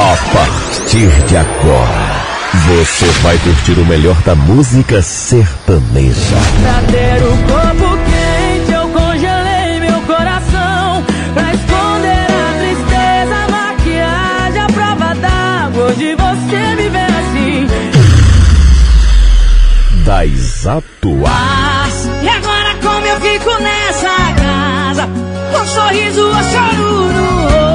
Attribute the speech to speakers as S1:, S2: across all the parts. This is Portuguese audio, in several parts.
S1: A partir de agora, você vai curtir o melhor da música sertaneja.
S2: Pra ter o corpo quente, eu congelei meu coração. Pra esconder a tristeza, a maquiagem, a prova d'água. Hoje você me vê assim.
S1: Das atuais.
S2: E agora como eu fico nessa casa? Com um sorriso ou choro no rosto.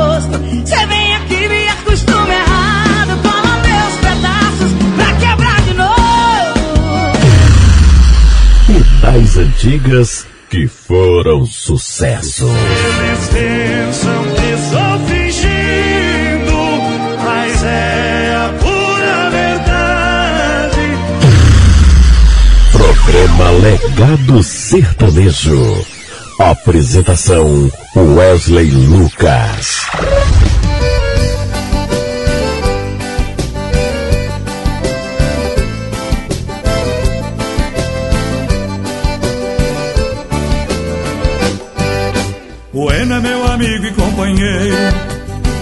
S1: Das antigas que foram sucesso.
S3: Eles pensam que estou fingindo, mas é a pura verdade.
S1: Programa Legado Sertanejo. Apresentação Wesley Lucas.
S3: Amigo e companheiro.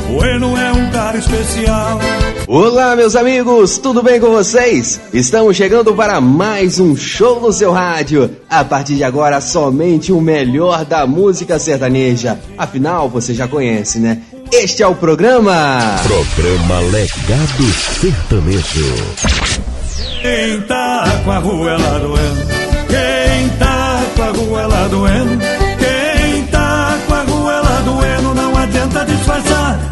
S3: O Eno é um cara especial.
S4: Olá, meus amigos, tudo bem com vocês? Estamos chegando para mais um show no seu rádio. A partir de agora, somente o melhor da música sertaneja. Afinal, você já conhece, né? Este é o programa.
S1: Programa Legado Sertanejo.
S3: Quem tá com a ruela doendo? Quem tá com a ruela doendo?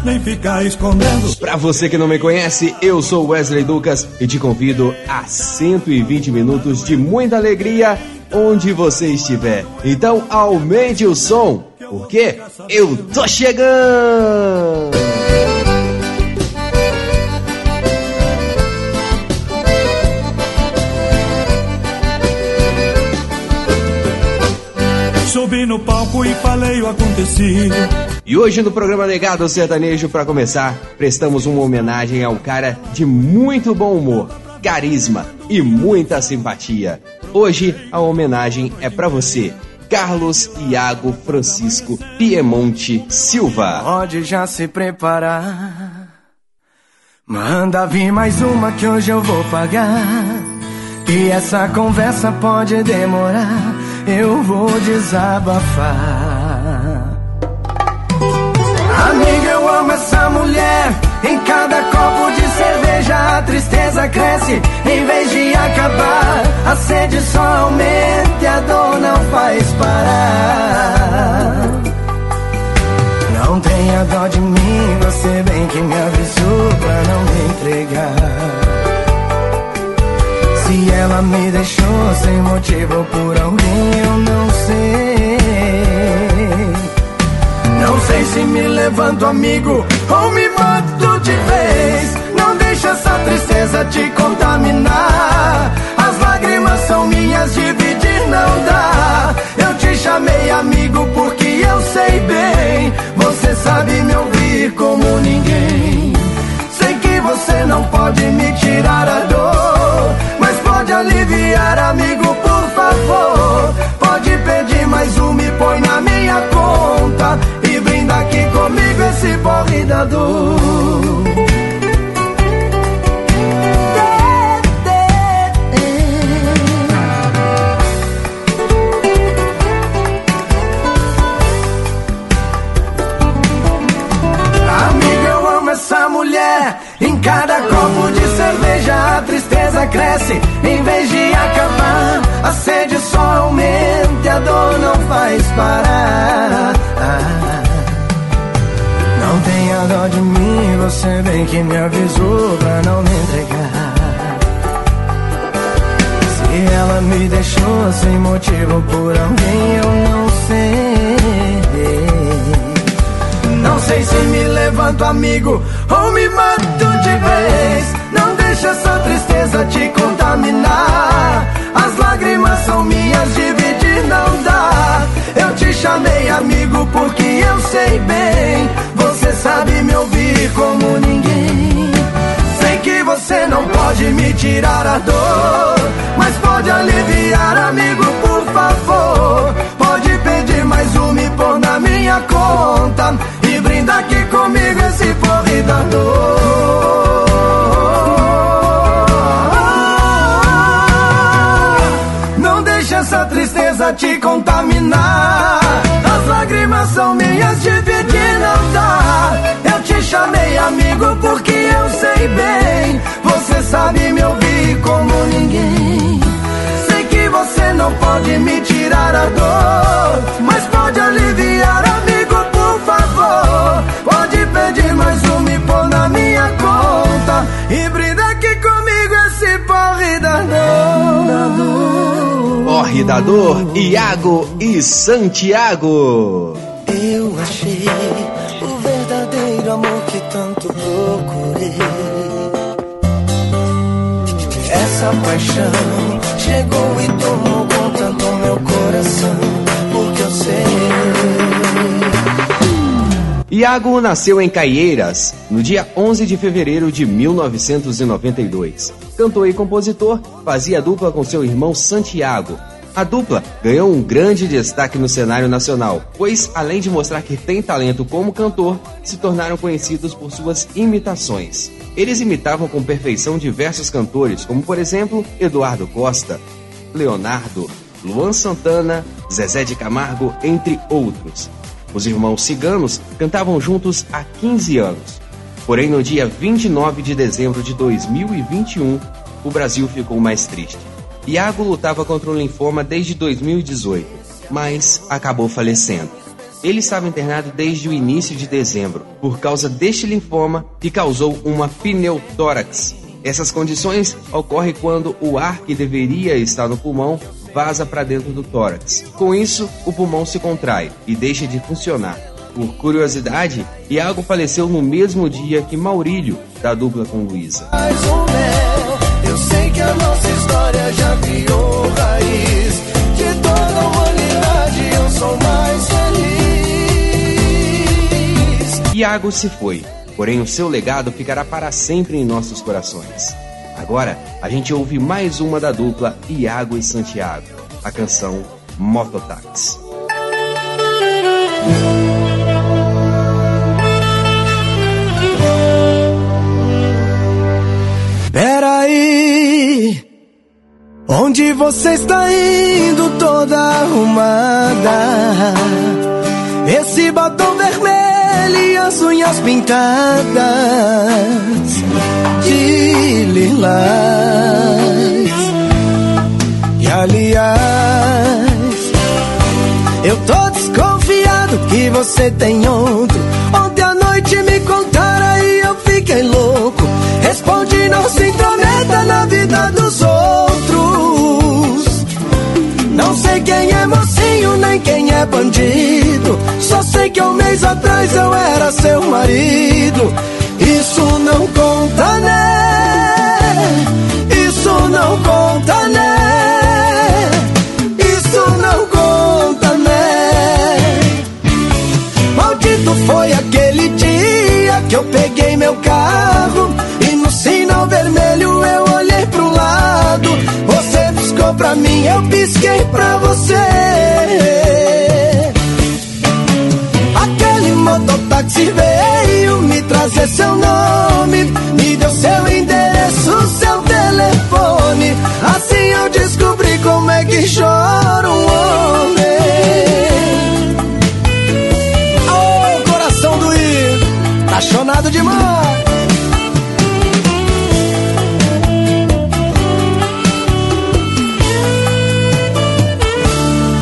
S3: Nem ficar escondendo.
S4: Para você que não me conhece, eu sou Wesley Lucas e te convido a 120 minutos de muita alegria onde você estiver. Então aumente o som, porque eu tô chegando!
S3: Subi no palco e falei o acontecido.
S4: E hoje no programa Negado Sertanejo, para começar, prestamos uma homenagem ao cara de muito bom humor, carisma e muita simpatia. Hoje a homenagem é para você, Carlos Iago Francisco Piemonte Silva.
S5: Pode já se preparar. Manda vir mais uma que hoje eu vou pagar. E essa conversa pode demorar. Eu vou desabafar. Amiga, eu amo essa mulher. Em cada copo de cerveja a tristeza cresce. Em vez de acabar, a sede só aumenta e a dor não faz parar. Não tenha dó de mim, você bem que me avisou pra não me entregar. Se ela me deixou sem motivo por alguém, eu não sei. Não sei se me levanto amigo ou me mato de vez. Não deixa essa tristeza te contaminar. As lágrimas são minhas, dividir não dá. Eu te chamei amigo porque eu sei bem. Você sabe me ouvir como ninguém. Sei que você não pode me tirar a dor, aliviar, amigo, por favor. Pode pedir mais um, me põe na minha conta e brinda aqui comigo esse porre da dor. Sabe me ouvir como ninguém. Sei que você não pode me tirar a dor, mas pode aliviar, amigo, por favor. Pode pedir mais um e pôr na minha conta. E brinda aqui comigo esse porre da dor.
S4: Porre da dor, Iago e Santiago.
S5: Paixão chegou e tomou conta do meu coração, porque eu sei.
S4: Iago nasceu em Caieiras no dia 11 de fevereiro de 1992. Cantor e compositor, fazia dupla com seu irmão Santiago. A dupla ganhou um grande destaque no cenário nacional, pois, além de mostrar que tem talento como cantor, se tornaram conhecidos por suas imitações. Eles imitavam com perfeição diversos cantores, como por exemplo Eduardo Costa, Leonardo, Luan Santana, Zezé de Camargo, entre outros. Os irmãos ciganos cantavam juntos há 15 anos. Porém, no dia 29 de dezembro de 2021, o Brasil ficou mais triste. Iago lutava contra o linfoma desde 2018, mas acabou falecendo. Ele estava internado desde o início de dezembro, por causa deste linfoma que causou uma pneutórax. Essas condições ocorrem quando o ar que deveria estar no pulmão vaza para dentro do tórax. Com isso, o pulmão se contrai e deixa de funcionar. Por curiosidade, Iago faleceu no mesmo dia que Maurílio, da dupla com Luísa.
S5: Mais um mel, eu sei que a nossa história já
S4: Iago se foi, porém o seu legado ficará para sempre em nossos corações. Agora, a gente ouve mais uma da dupla Iago e Santiago, a canção Mototáxi.
S5: Peraí, onde você está indo toda arrumada? Esse batom vermelho e as unhas pintadas de lilás. E aliás, eu tô desconfiado que você tem outro. Ontem à noite me contaram e eu fiquei louco. Responde, não se intrometa na vida dos outros. Não sei quem é nem quem é bandido. Só sei que um mês atrás eu era seu marido. Isso não conta, né? Isso não conta, né? Isso não conta, né? Maldito foi aquele dia que eu peguei meu carro e no sinal vermelho eu olhei pro lado. Você piscou pra mim, eu pisquei pra você. Mototáxi veio me trazer seu nome, me deu seu endereço, seu telefone. Assim eu descobri como é que chora um homem. Ô, coração doído, apaixonado demais.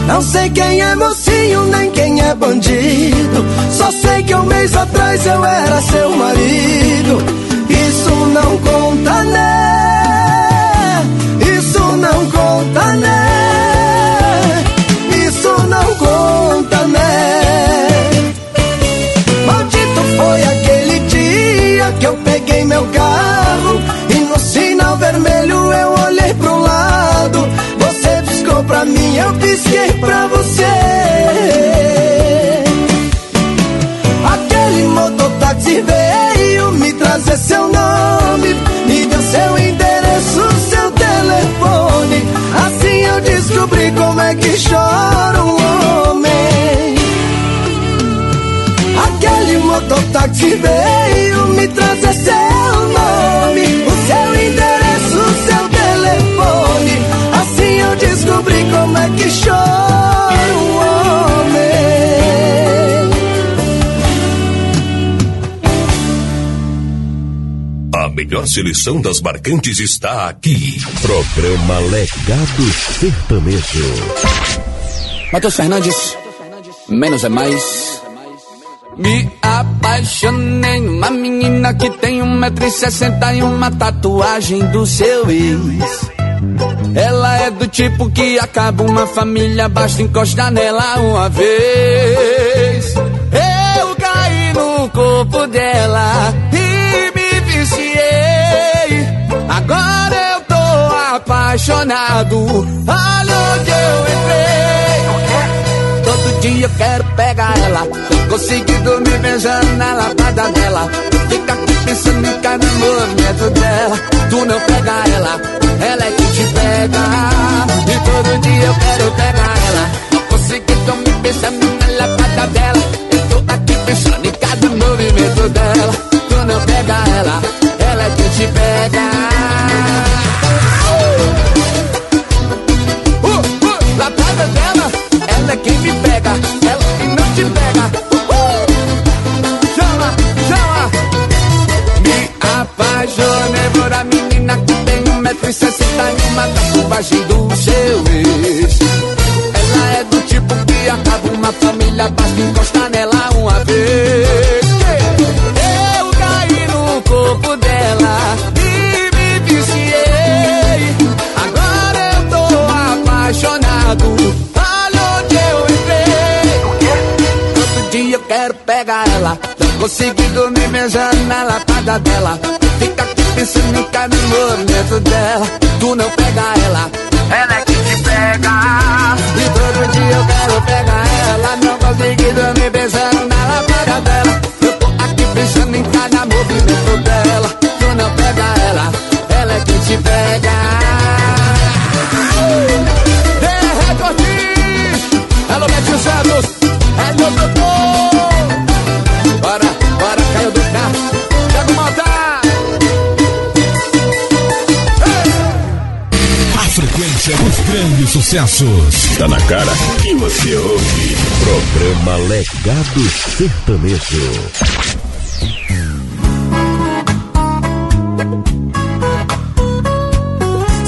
S5: Não sei quem é é bandido. Só sei que um mês atrás eu era seu marido. Isso não conta, né? Isso não conta, né? Isso não conta, né? Maldito foi aquele dia que eu peguei meu carro e no sinal vermelho eu olhei pro lado. Você piscou pra mim, eu pisquei pra você. Mototáxi veio me trazer seu nome, me deu seu endereço, seu telefone. Assim eu descobri como é que chora um homem. Aquele mototáxi veio me trazer seu nome, o seu endereço, seu telefone. Assim eu descobri como é que chora
S1: melhor seleção das marcantes está aqui. Programa Legado Sertanejo.
S6: Matheus Fernandes, menos é mais. Me apaixonei numa menina que tem um metro e sessenta e uma tatuagem do seu ex. Ela é do tipo que acaba uma família, basta encostar nela uma vez. Eu caí no corpo dela e apaixonado. Olha onde eu entrei. Todo dia eu quero pegar ela. Consegui dormir beijando na lapada dela. Fica aqui pensando em cada movimento dela. Tu não pega ela, ela é que te pega. E todo dia eu quero pegar ela. Consegui dormir pensando na lapada dela. Eu tô aqui pensando em cada movimento dela. Tu não pega ela, consegui dormir beijando na lapada dela. Fica aqui pensando em cada movimento dela. Tu não pega ela, ela é que te pega. E todo dia eu quero pegar ela. Não consegui dormir beijando na
S1: sucessos. Tá na cara que você ouve. Programa Legado Sertanejo.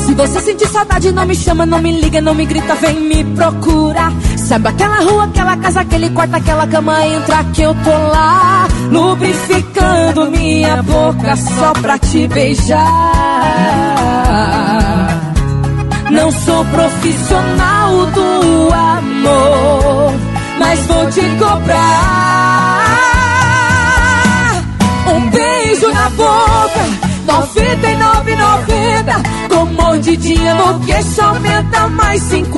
S2: Se você sentir saudade, não me chama, não me liga, não me grita, vem me procurar. Sabe aquela rua, aquela casa, aquele quarto, aquela cama, entra que eu tô lá. Lubrificando minha boca só pra te beijar. Não sou profissional do amor, mas vou te cobrar. Um beijo na boca. 99,90 Com mordidinha no queixo aumenta mais 50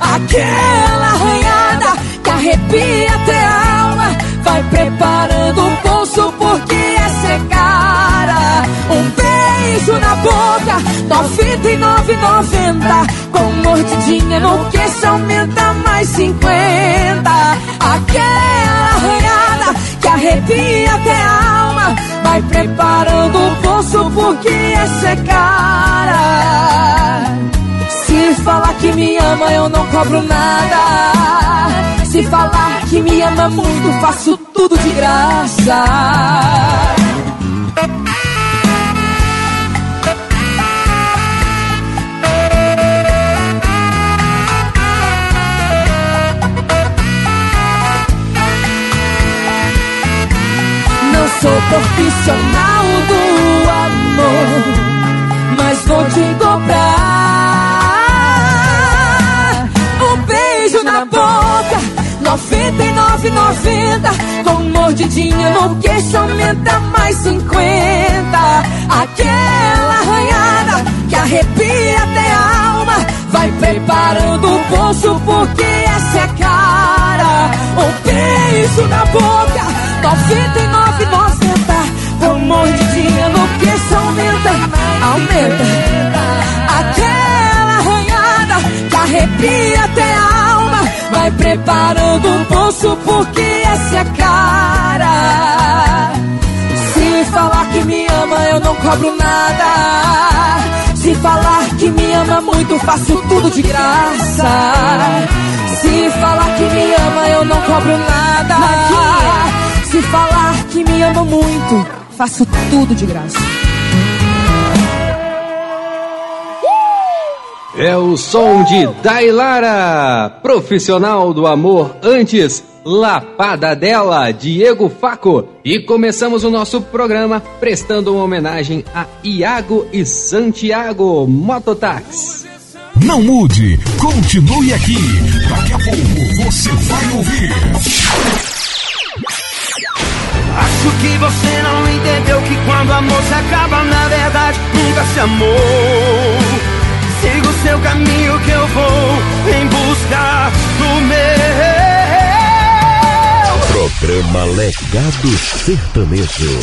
S2: Aquela arranhada que arrepia até a alma Vai preparando o bolso porque é Um beijo na boca. 99,90 Com mordidinha no queixo aumenta mais 50 Aquela arranhada que arrepia até a alma. Vai preparando o bolso porque essa é cara. Se falar que me ama eu não cobro nada. Se falar que me ama muito faço tudo de graça sou profissional do amor, mas vou te cobrar um beijo na boca, 99,90 com mordidinha no queixo aumenta mais 50. Aquela arranhada que arrepia até a alma, vai preparando o bolso porque essa é cara. Um beijo na boca. 99,90 aumenta. Aquela arranhada que arrepia até a alma Vai preparando o bolso porque essa é cara. Se falar que me ama eu não cobro nada. Se falar que me ama muito faço tudo de graça. Se falar que me ama eu não cobro nada. Se falar que me ama muito,
S7: Faço tudo de graça.
S4: É o som de Dailara, profissional do amor antes, Lapada dela, Diego Faco. E começamos o nosso programa prestando uma homenagem a Iago e Santiago Mototax.
S1: Não mude, continue aqui. Daqui a pouco você vai ouvir.
S5: Acho que você não entendeu que quando amor se acaba, na verdade nunca se amou. O seu caminho que eu vou em busca do meu.
S1: Programa Legado Sertanejo.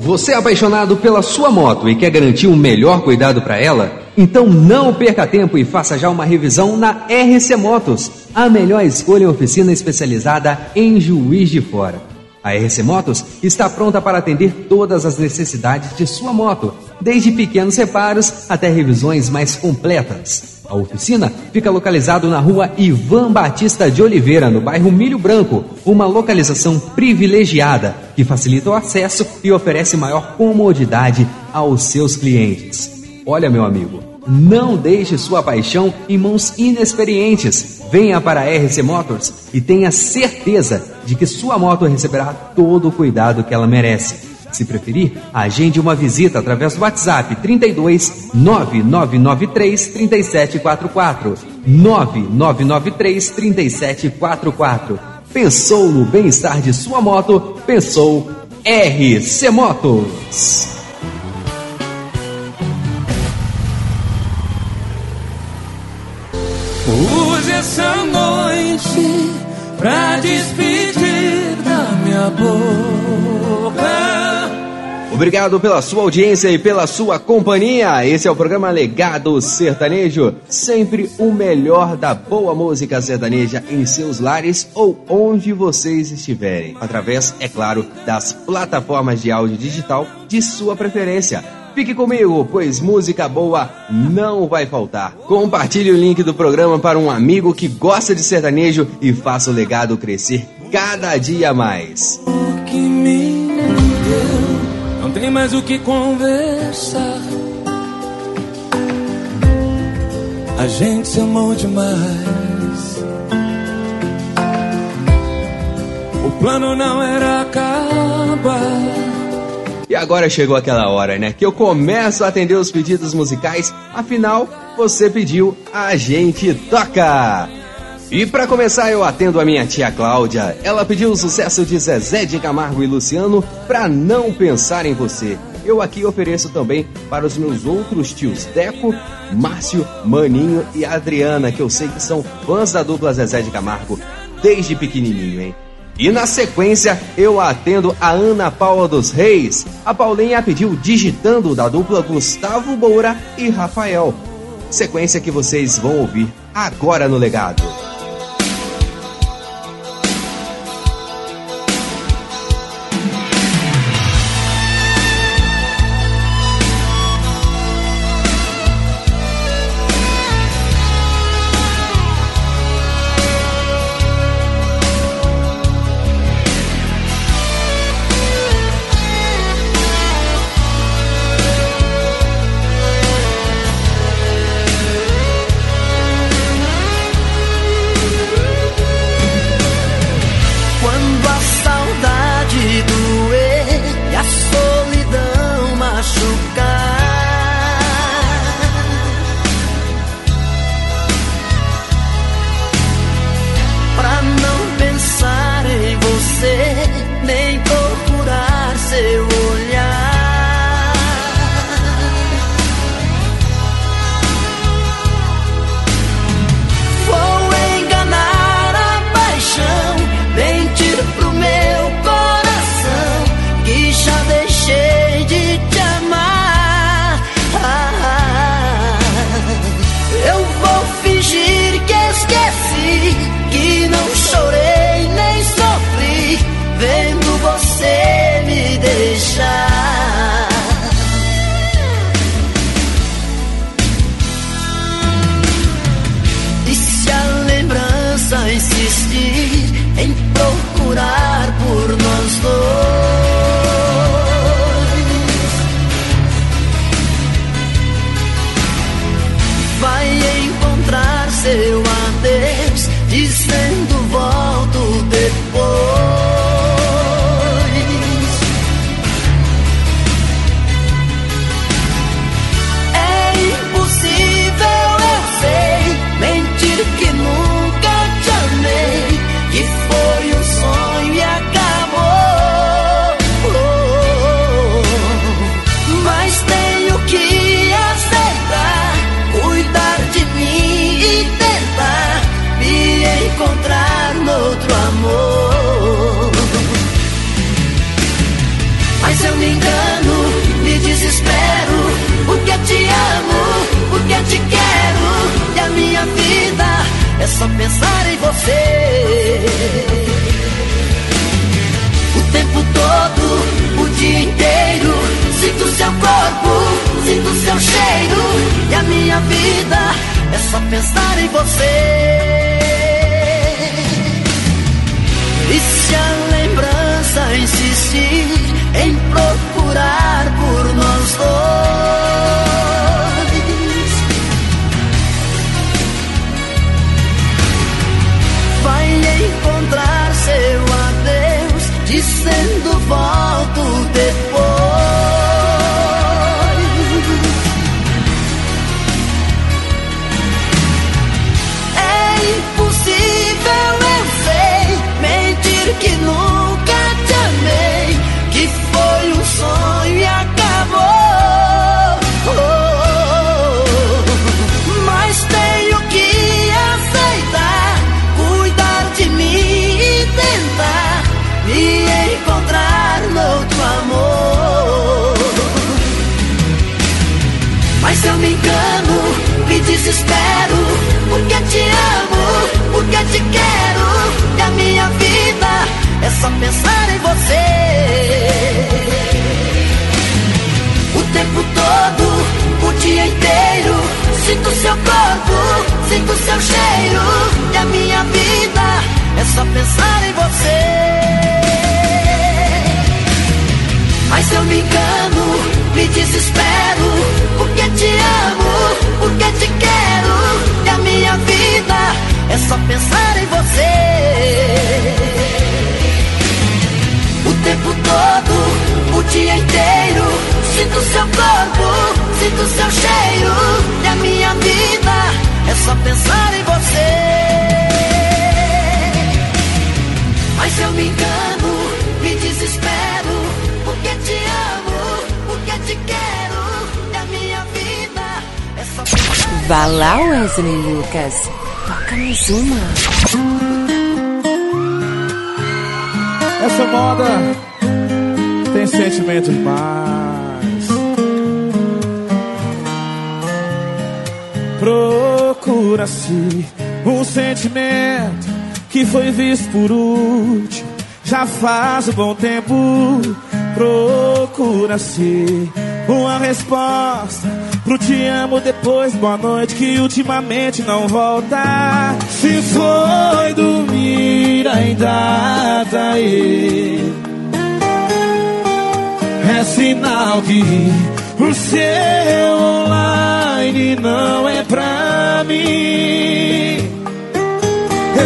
S4: Você é apaixonado pela sua moto e quer garantir um melhor cuidado para ela? Então não perca tempo e faça já uma revisão na RC Motos, a melhor escolha em oficina especializada em Juiz de Fora. A RC Motos está pronta para atender todas as necessidades de sua moto, desde pequenos reparos até revisões mais completas. A oficina fica localizado na rua Ivan Batista de Oliveira, no bairro Milho Branco, uma localização privilegiada que facilita o acesso e oferece maior comodidade aos seus clientes. Olha, meu amigo, não deixe sua paixão em mãos inexperientes. Venha para a RC Motors e tenha certeza de que sua moto receberá todo o cuidado que ela merece. Se preferir, agende uma visita através do WhatsApp 32 9993 3744. 9993 3744. Pensou no bem-estar de sua moto? Pensou RC Motos.
S3: Use essa noite pra despedir da minha boca.
S4: Obrigado pela sua audiência e pela sua companhia. Esse é o programa Legado Sertanejo. Sempre o melhor da boa música sertaneja em seus lares ou onde vocês estiverem. Através, é claro, das plataformas de áudio digital de sua preferência. Fique comigo, pois música boa não vai faltar. Compartilhe o link do programa para um amigo que gosta de sertanejo e faça o legado crescer cada dia mais.
S3: Me não tem mais o que conversar. A gente se amou demais. O plano não era acabar.
S4: E agora chegou aquela hora, né? Que eu começo a atender os pedidos musicais. Afinal, você pediu, a gente toca! E para começar, eu atendo a minha tia Cláudia. Ela pediu o sucesso de Zezé de Camargo e Luciano pra não pensar em você. Eu aqui ofereço também para os meus outros tios Deco, Márcio, Maninho e Adriana, que eu sei que são fãs da dupla Zezé de Camargo desde pequenininho, hein? E na sequência, eu atendo a Ana Paula dos Reis. A Paulinha pediu digitando da dupla Gustavo Moura e Rafael. Sequência que vocês vão ouvir agora no legado.
S8: Só pensar em você. Mas eu me engano, me desespero, porque te amo, porque te quero, e a minha vida é só pensar em você. O tempo todo, o dia inteiro, sinto seu corpo, sinto seu cheiro, e a minha vida é só pensar em você. Mas eu me engano, me desespero, porque te amo, porque te quero, e a minha vida é só
S2: Vá lá, Wesley Lucas. Toca mais uma.
S9: Essa moda tem sentimento demais. Procura-se um sentimento que foi visto por último. Já faz um bom tempo. Procura-se uma resposta pro te amo depois boa noite que ultimamente não volta. Se foi dormir ainda tá aí. É sinal que o seu online não é pra mim.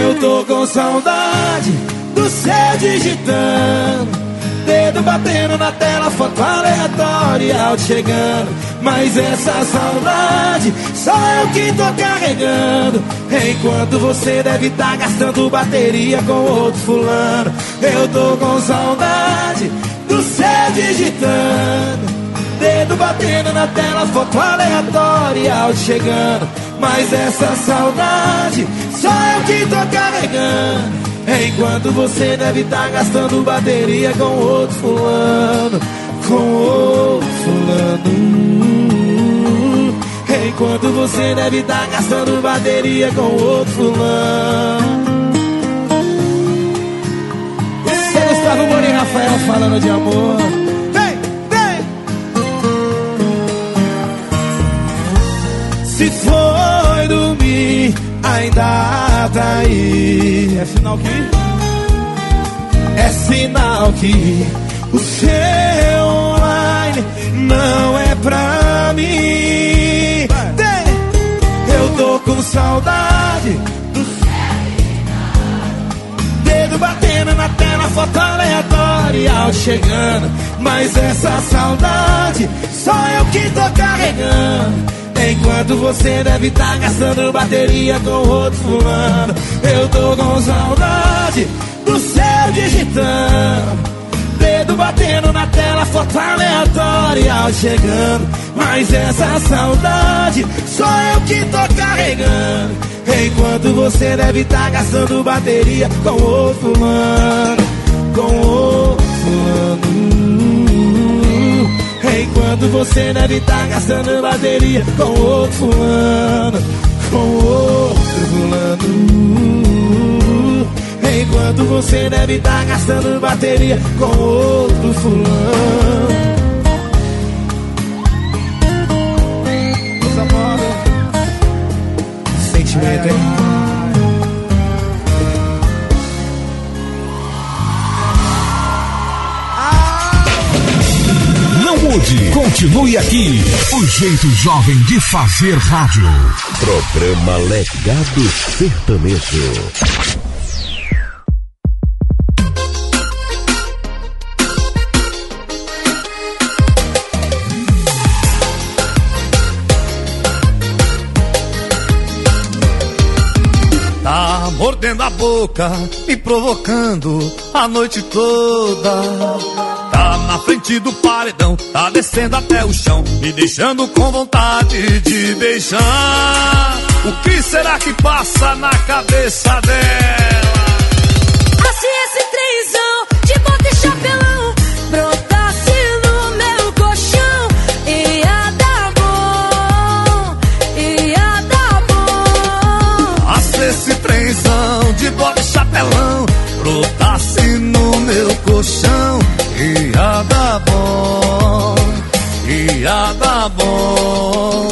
S9: Eu tô com saudade do céu digitando. Dedo batendo na tela, foto aleatória, áudio chegando. Mas essa saudade só eu que tô carregando. Enquanto você deve estar gastando bateria com outro fulano. Eu tô com saudade do céu digitando. Dedo batendo na tela, foto aleatória, áudio chegando. Mas essa saudade só eu que tô carregando. Enquanto você deve estar gastando bateria com outro fulano, com outro fulano. Enquanto você deve estar gastando bateria com outro fulano. É Gustavo Mori Rafael falando de amor. Se foi dormir, ainda tá aí. É sinal que? É sinal que o seu online não é pra mim. Tem, eu tô com saudade do Dedo batendo na tela, foto aleatória, áudio chegando. Mas essa saudade só eu que tô carregando. Enquanto você deve estar gastando bateria com outro fulano. Eu tô com saudade do céu digitando. Dedo batendo na tela, foto aleatória, áudio chegando. Mas essa saudade só eu que tô carregando. Enquanto você deve estar gastando bateria com outro fulano. Com outro fulano. Enquanto você deve estar gastando bateria com outro fulano, com outro
S10: fulano. Enquanto você deve estar tá gastando bateria com outro fulano.
S11: Continue aqui. O jeito jovem de fazer rádio. Programa Legado Sertanejo.
S10: mordendo a boca, me provocando a noite toda. Na frente do paredão, tá descendo até o chão, me deixando com vontade de beijar. O que será que passa na cabeça dela?
S12: Dar bom.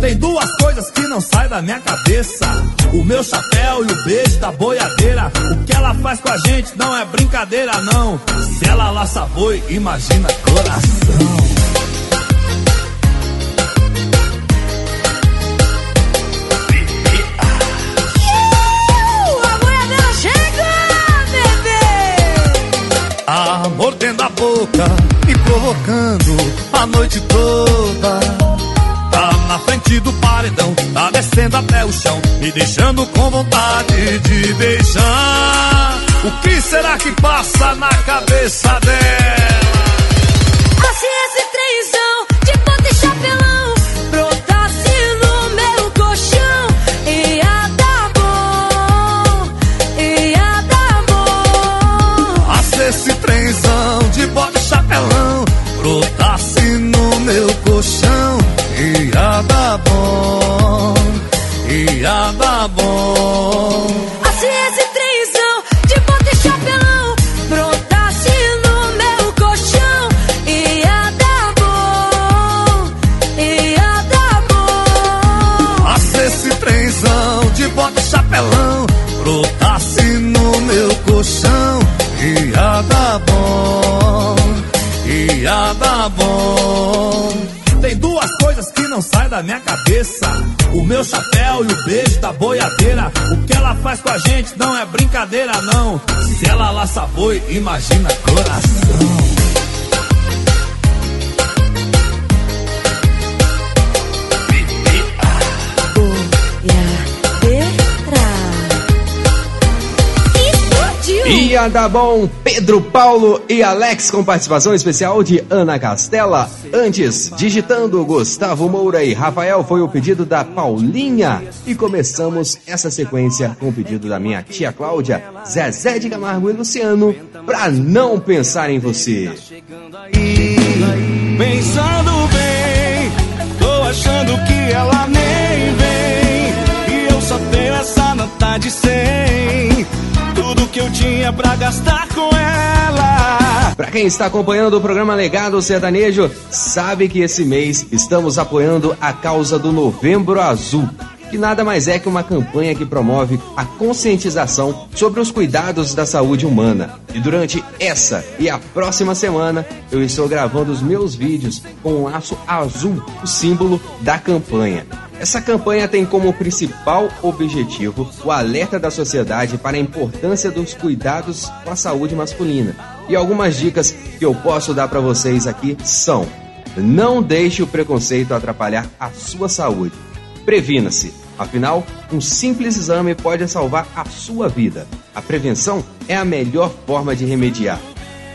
S10: Tem duas coisas que não saem da minha cabeça: o meu chapéu e o beijo da boiadeira. O que ela faz com a gente não é brincadeira, não. Se ela laça boi, imagina coração. Mordendo a boca, me provocando a noite toda. Tá na frente do paredão, tá descendo até o chão, me deixando com vontade de beijar. O que será que passa na cabeça dela? Da minha cabeça: o meu chapéu e o beijo da boiadeira. O que ela faz com a gente não é brincadeira, não. Se ela laça boi, imagina coração.
S4: Ia dar bom, Pedro Paulo e Alex com participação especial de Ana Castela. Antes, digitando Gustavo Moura e Rafael foi o pedido da Paulinha. E começamos essa sequência com o pedido da minha tia Cláudia, Zezé de Camargo e Luciano, pra não pensar em você.
S9: Pensando bem, tô achando que ela nem vem. E eu só tenho essa nota de 100. Tudo que eu tinha pra gastar com ela.
S4: Pra quem está acompanhando o programa Legado Sertanejo, sabe que esse mês estamos apoiando a causa do Novembro Azul, que nada mais é que uma campanha que promove a conscientização sobre os cuidados da saúde humana. E durante essa e a próxima semana, eu estou gravando os meus vídeos com um laço azul, o símbolo da campanha. Essa campanha tem como principal objetivo o alerta da sociedade para a importância dos cuidados com a saúde masculina. E algumas dicas que eu posso dar para vocês aqui são: não deixe o preconceito atrapalhar a sua saúde. Previna-se. Afinal, um simples exame pode salvar a sua vida. A prevenção é a melhor forma de remediar.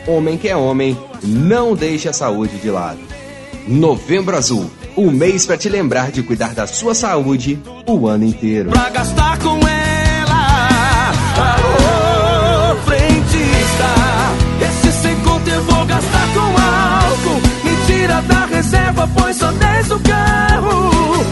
S4: Homem que é homem, não deixe a saúde de lado. Novembro Azul, um mês para te lembrar de cuidar da sua saúde o ano inteiro.
S9: Pra gastar com ela. Alô, frentista. Esse sem conta eu vou gastar com álcool. Me tira da reserva, pois só desce o carro.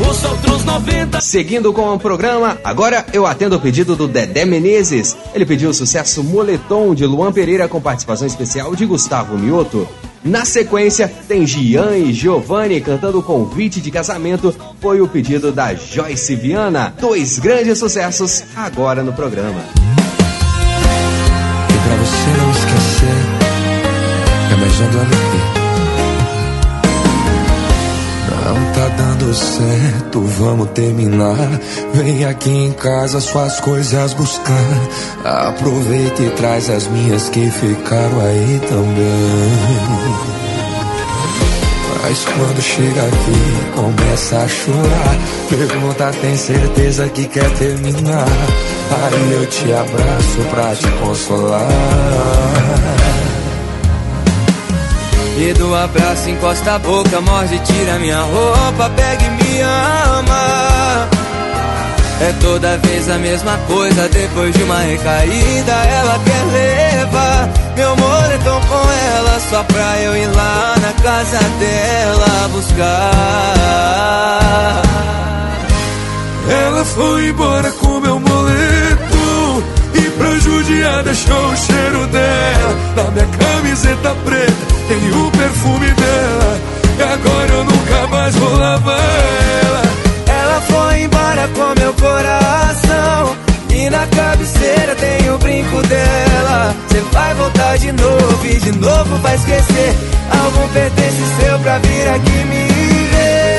S9: Os outros não
S13: 90.
S4: Seguindo com o programa, agora eu atendo o pedido do Dedé Menezes. Ele pediu o sucesso Moletom de Luan Pereira com participação especial de Gustavo Mioto. Na sequência, tem Gian e Giovanni cantando o convite de casamento. Foi o pedido da Joyce Viana. Dois grandes sucessos agora no programa.
S14: E pra você não esquecer, é mais um do dando certo, vamos terminar. Vem aqui em casa suas coisas buscar. Aproveita e traz as minhas que ficaram aí também. Mas quando chega aqui, começa a chorar. Pergunta, tem certeza que quer terminar? Aí eu te abraço pra te consolar.
S15: E do abraço encosta a boca, morde, tira minha roupa, pega e me ama. É toda vez a mesma coisa, depois de uma recaída, ela quer levar meu moletom com ela, só pra eu ir lá na casa dela buscar.
S14: Ela foi embora com meu moletom E pra judiar deixou o cheiro dela Na minha camiseta preta tem o perfume dela E agora eu nunca mais vou lavar ela.
S15: Ela foi embora com meu coração E na cabeceira tem o brinco dela. Você vai voltar de novo e de novo vai esquecer. Algum pertence seu pra vir aqui me ver.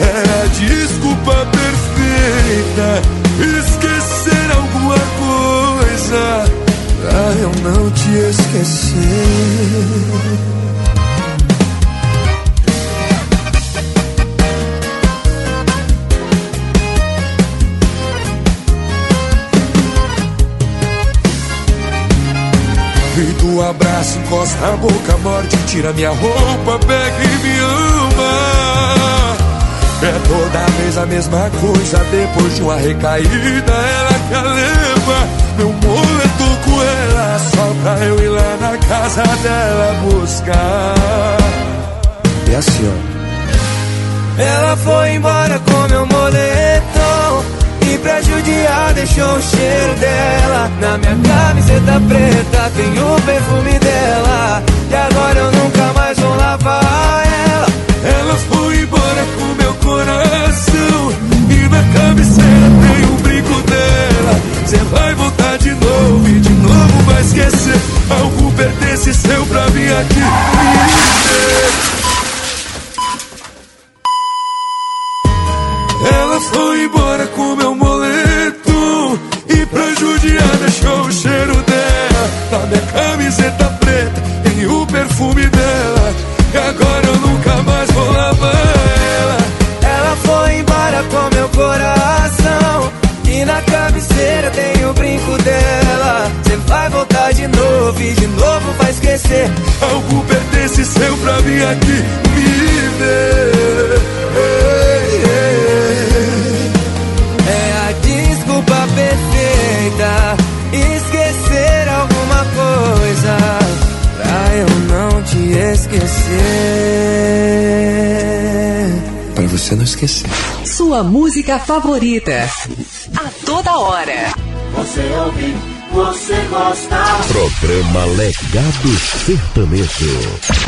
S14: É a desculpa perfeita Esquecer alguma coisa Pra eu não te esquecer E do abraço encosta a boca, morde, tira minha roupa, pega e me ama. É toda vez a mesma coisa, depois de uma recaída, ela quer levar meu moletom com ela, só pra eu ir lá na casa dela buscar. É assim, ó.
S15: Ela foi embora com meu moletom E pra judiar deixou o cheiro dela Na minha camiseta preta tem o perfume dela
S14: aqui
S2: Sua música favorita. A toda hora.
S13: Você ouve, você gosta.
S1: Programa Legado Sertanejo.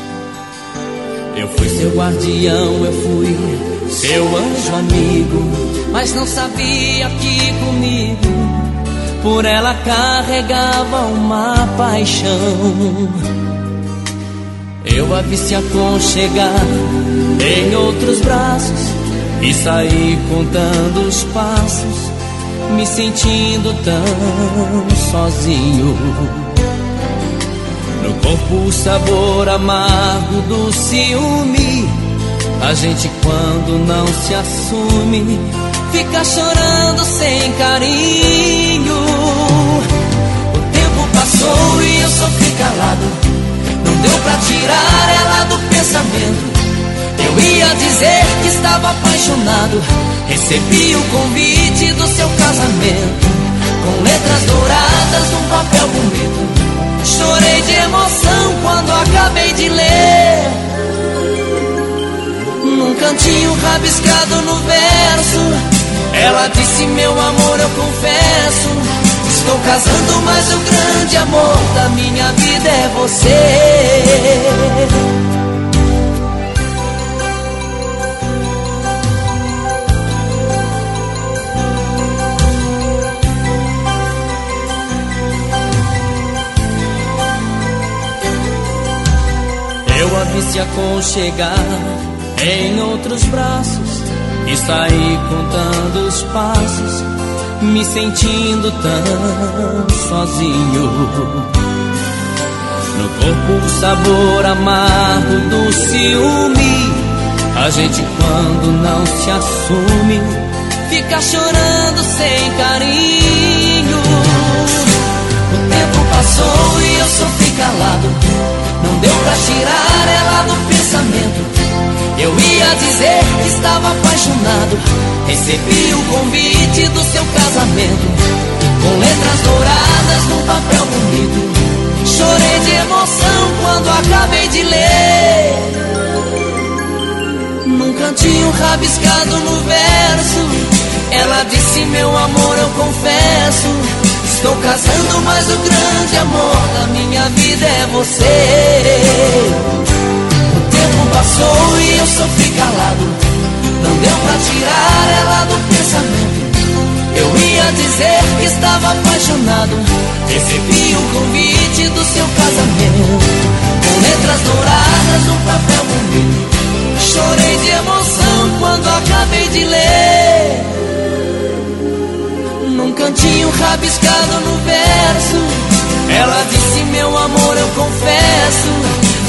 S8: Eu fui seu guardião, eu fui seu anjo amigo, mas não sabia que comigo por ela carregava uma paixão. Eu a vi se aconchegar em outros braços e saí contando os passos, me sentindo tão sozinho. No corpo o sabor amargo do ciúme. A gente quando não se assume, fica chorando sem carinho. O tempo passou e eu sofri calado deu pra tirar ela do pensamento. Eu ia dizer que estava apaixonado. Recebi o convite do seu casamento. Com letras douradas num papel bonito. Chorei de emoção quando acabei de ler. Num cantinho rabiscado no verso. Ela disse: Meu amor, eu confesso. Estou casando, mas o grande amor da minha vida é você. Se aconchegar em outros braços e saí contando os passos me sentindo tão sozinho. No corpo o sabor amargo do ciúme. A gente quando não se assume, fica chorando sem carinho. O tempo passou e eu sofri calado. Deu pra tirar ela do pensamento. Eu ia dizer que estava apaixonado. Recebi o convite do seu casamento, com letras douradas num papel bonito. Chorei de emoção quando acabei de ler. Num cantinho rabiscado no verso, ela disse: Meu amor, eu confesso. Estou casando, mas o grande amor da minha vida é você tempo passou e eu sofri calado. Não deu pra tirar ela do pensamento. Eu ia dizer que estava apaixonado. Recebi o convite do seu casamento. Com letras douradas, um papel bonito. Chorei de emoção quando acabei de ler. Num cantinho rabiscado no verso. Ela disse: Meu amor, eu confesso.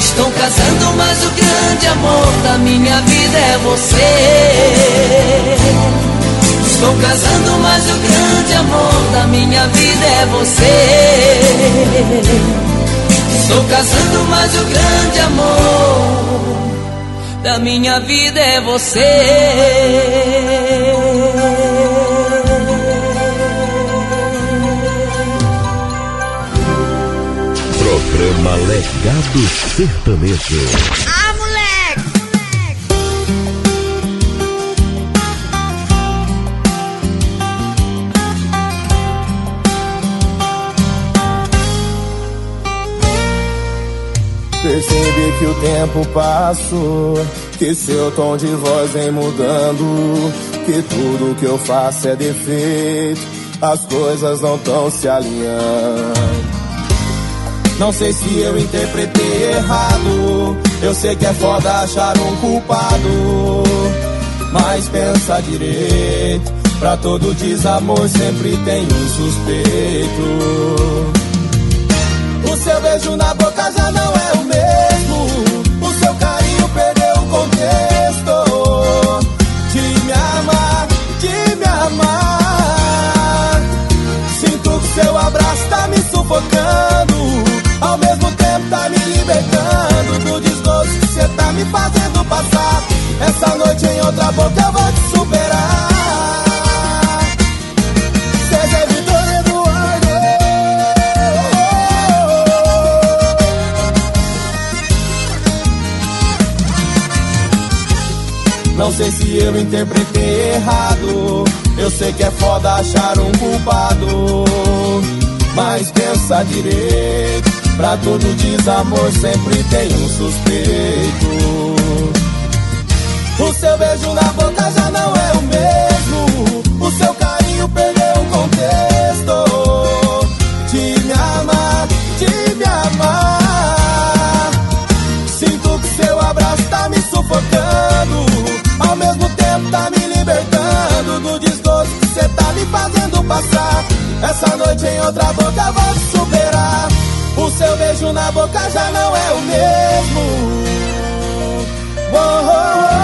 S8: Estou casando, mas o grande amor da minha vida é você. Estou casando, mas o grande amor da minha vida é você. Estou casando, mas o grande amor da minha vida é você.
S1: Programa Legado Sertanejo.
S2: Ah, moleque!
S16: Percebi que o tempo passou, que seu tom de voz vem mudando, que tudo que eu faço é defeito, as coisas não estão se alinhando. Não sei se eu interpretei errado. Eu sei que é foda achar um culpado. Mas pensa direito. Pra todo desamor sempre tem um suspeito. O seu beijo na boca já não Essa noite em outra boca eu vou te superar. Seja Vitor Eduardo. Não sei se eu interpretei errado. Eu sei que é foda achar um culpado. Mas pensa direito. Pra todo desamor sempre tem um suspeito. O seu beijo na boca já não é o mesmo. O seu carinho perdeu o contexto. De me amar, de me amar. Sinto que seu abraço tá me sufocando. Ao mesmo tempo tá me libertando do desgosto que cê tá me fazendo passar. Essa noite em outra boca vou te superar. O seu beijo na boca já não é o mesmo. Oh, oh, oh.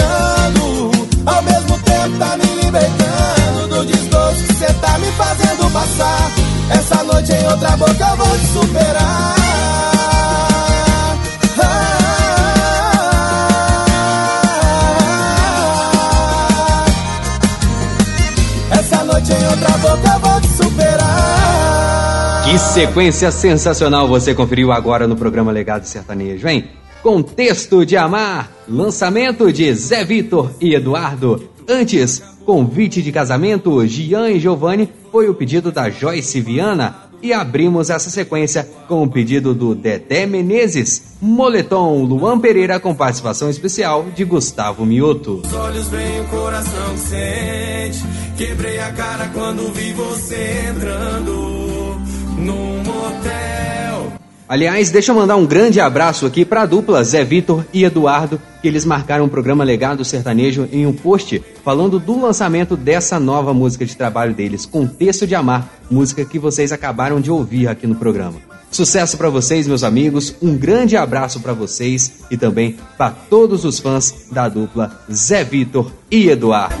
S16: Sufocando. Ao mesmo tempo tá me libertando do desgosto que cê tá me fazendo passar. Essa noite em outra boca eu vou te superar. Essa noite em outra boca eu vou te superar.
S4: Que sequência sensacional você conferiu agora no programa Legado Sertanejo, hein? Contexto de Amar, lançamento de Zé Vitor e Eduardo. Antes, convite de casamento, Gian e Giovanni, foi o pedido da Joyce Viana. E abrimos essa sequência com o pedido do Dedé Menezes, Moletom Luan Pereira com participação especial de Gustavo Mioto.
S3: Os olhos veem o coração que sente. Quebrei a cara quando vi você entrando num motel.
S4: Aliás, deixa eu mandar um grande abraço aqui para a dupla Zé Vitor e Eduardo, que eles marcaram o programa Legado Sertanejo em um post falando do lançamento dessa nova música de trabalho deles, Contexto de Amar, música que vocês acabaram de ouvir aqui no programa. Sucesso para vocês, meus amigos, um grande abraço para vocês e também para todos os fãs da dupla Zé Vitor e Eduardo.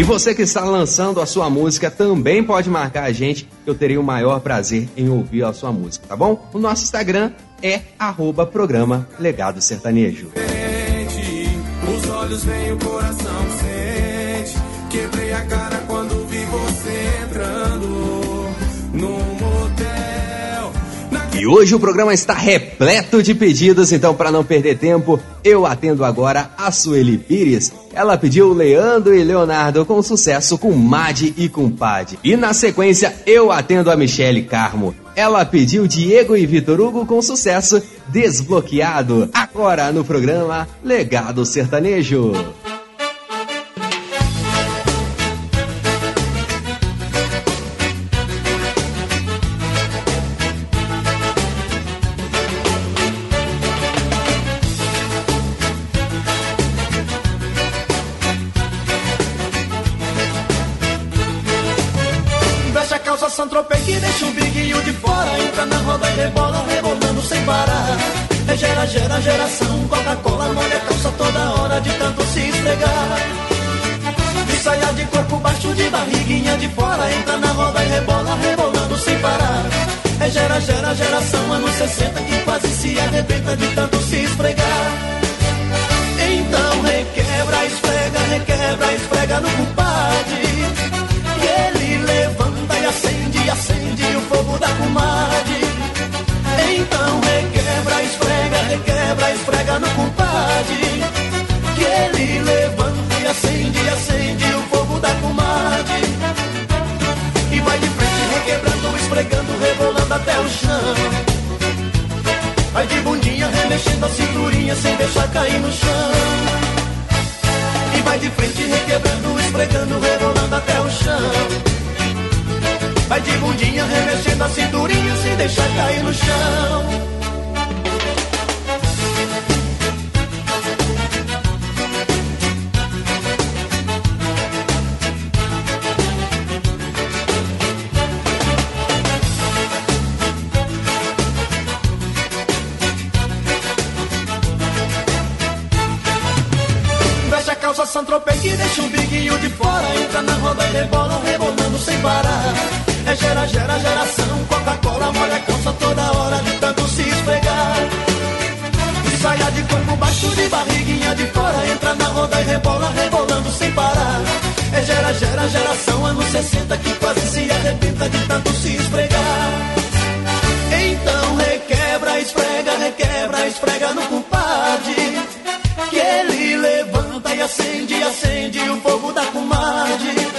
S3: E
S4: você que está lançando a sua música também pode marcar a gente, que eu terei o maior prazer em ouvir a sua música, tá bom? O nosso Instagram é arroba programa Legado Sertanejo.
S3: Os olhos veem o coração sente. Quebrei a cara
S4: E hoje o programa está repleto de pedidos, então para não perder tempo, eu atendo agora a Sueli Pires. Ela pediu Leandro e Leonardo com sucesso com Mad e com Pad. E na sequência, eu atendo a Michele Carmo. Ela pediu Diego e Vitor Hugo com sucesso Desbloqueado. Agora no programa Legado Sertanejo.
S17: Vai de bundinha remexendo a cinturinha sem deixar cair no chão. Calça Santropei que deixa um biguinho de fora Entra na roda e rebola, rebolando sem parar É gera, gera, geração. Coca-Cola molha a calça toda hora De tanto se esfregar. E saia de corpo baixo, de barriguinha de fora Entra na roda e rebola, rebolando sem parar. É gera, gera, geração Anos 60 que quase se arrebenta De tanto se esfregar. Então requebra, esfrega, requebra, esfrega no compadre Que ele levanta e acende, acende o fogo da comadre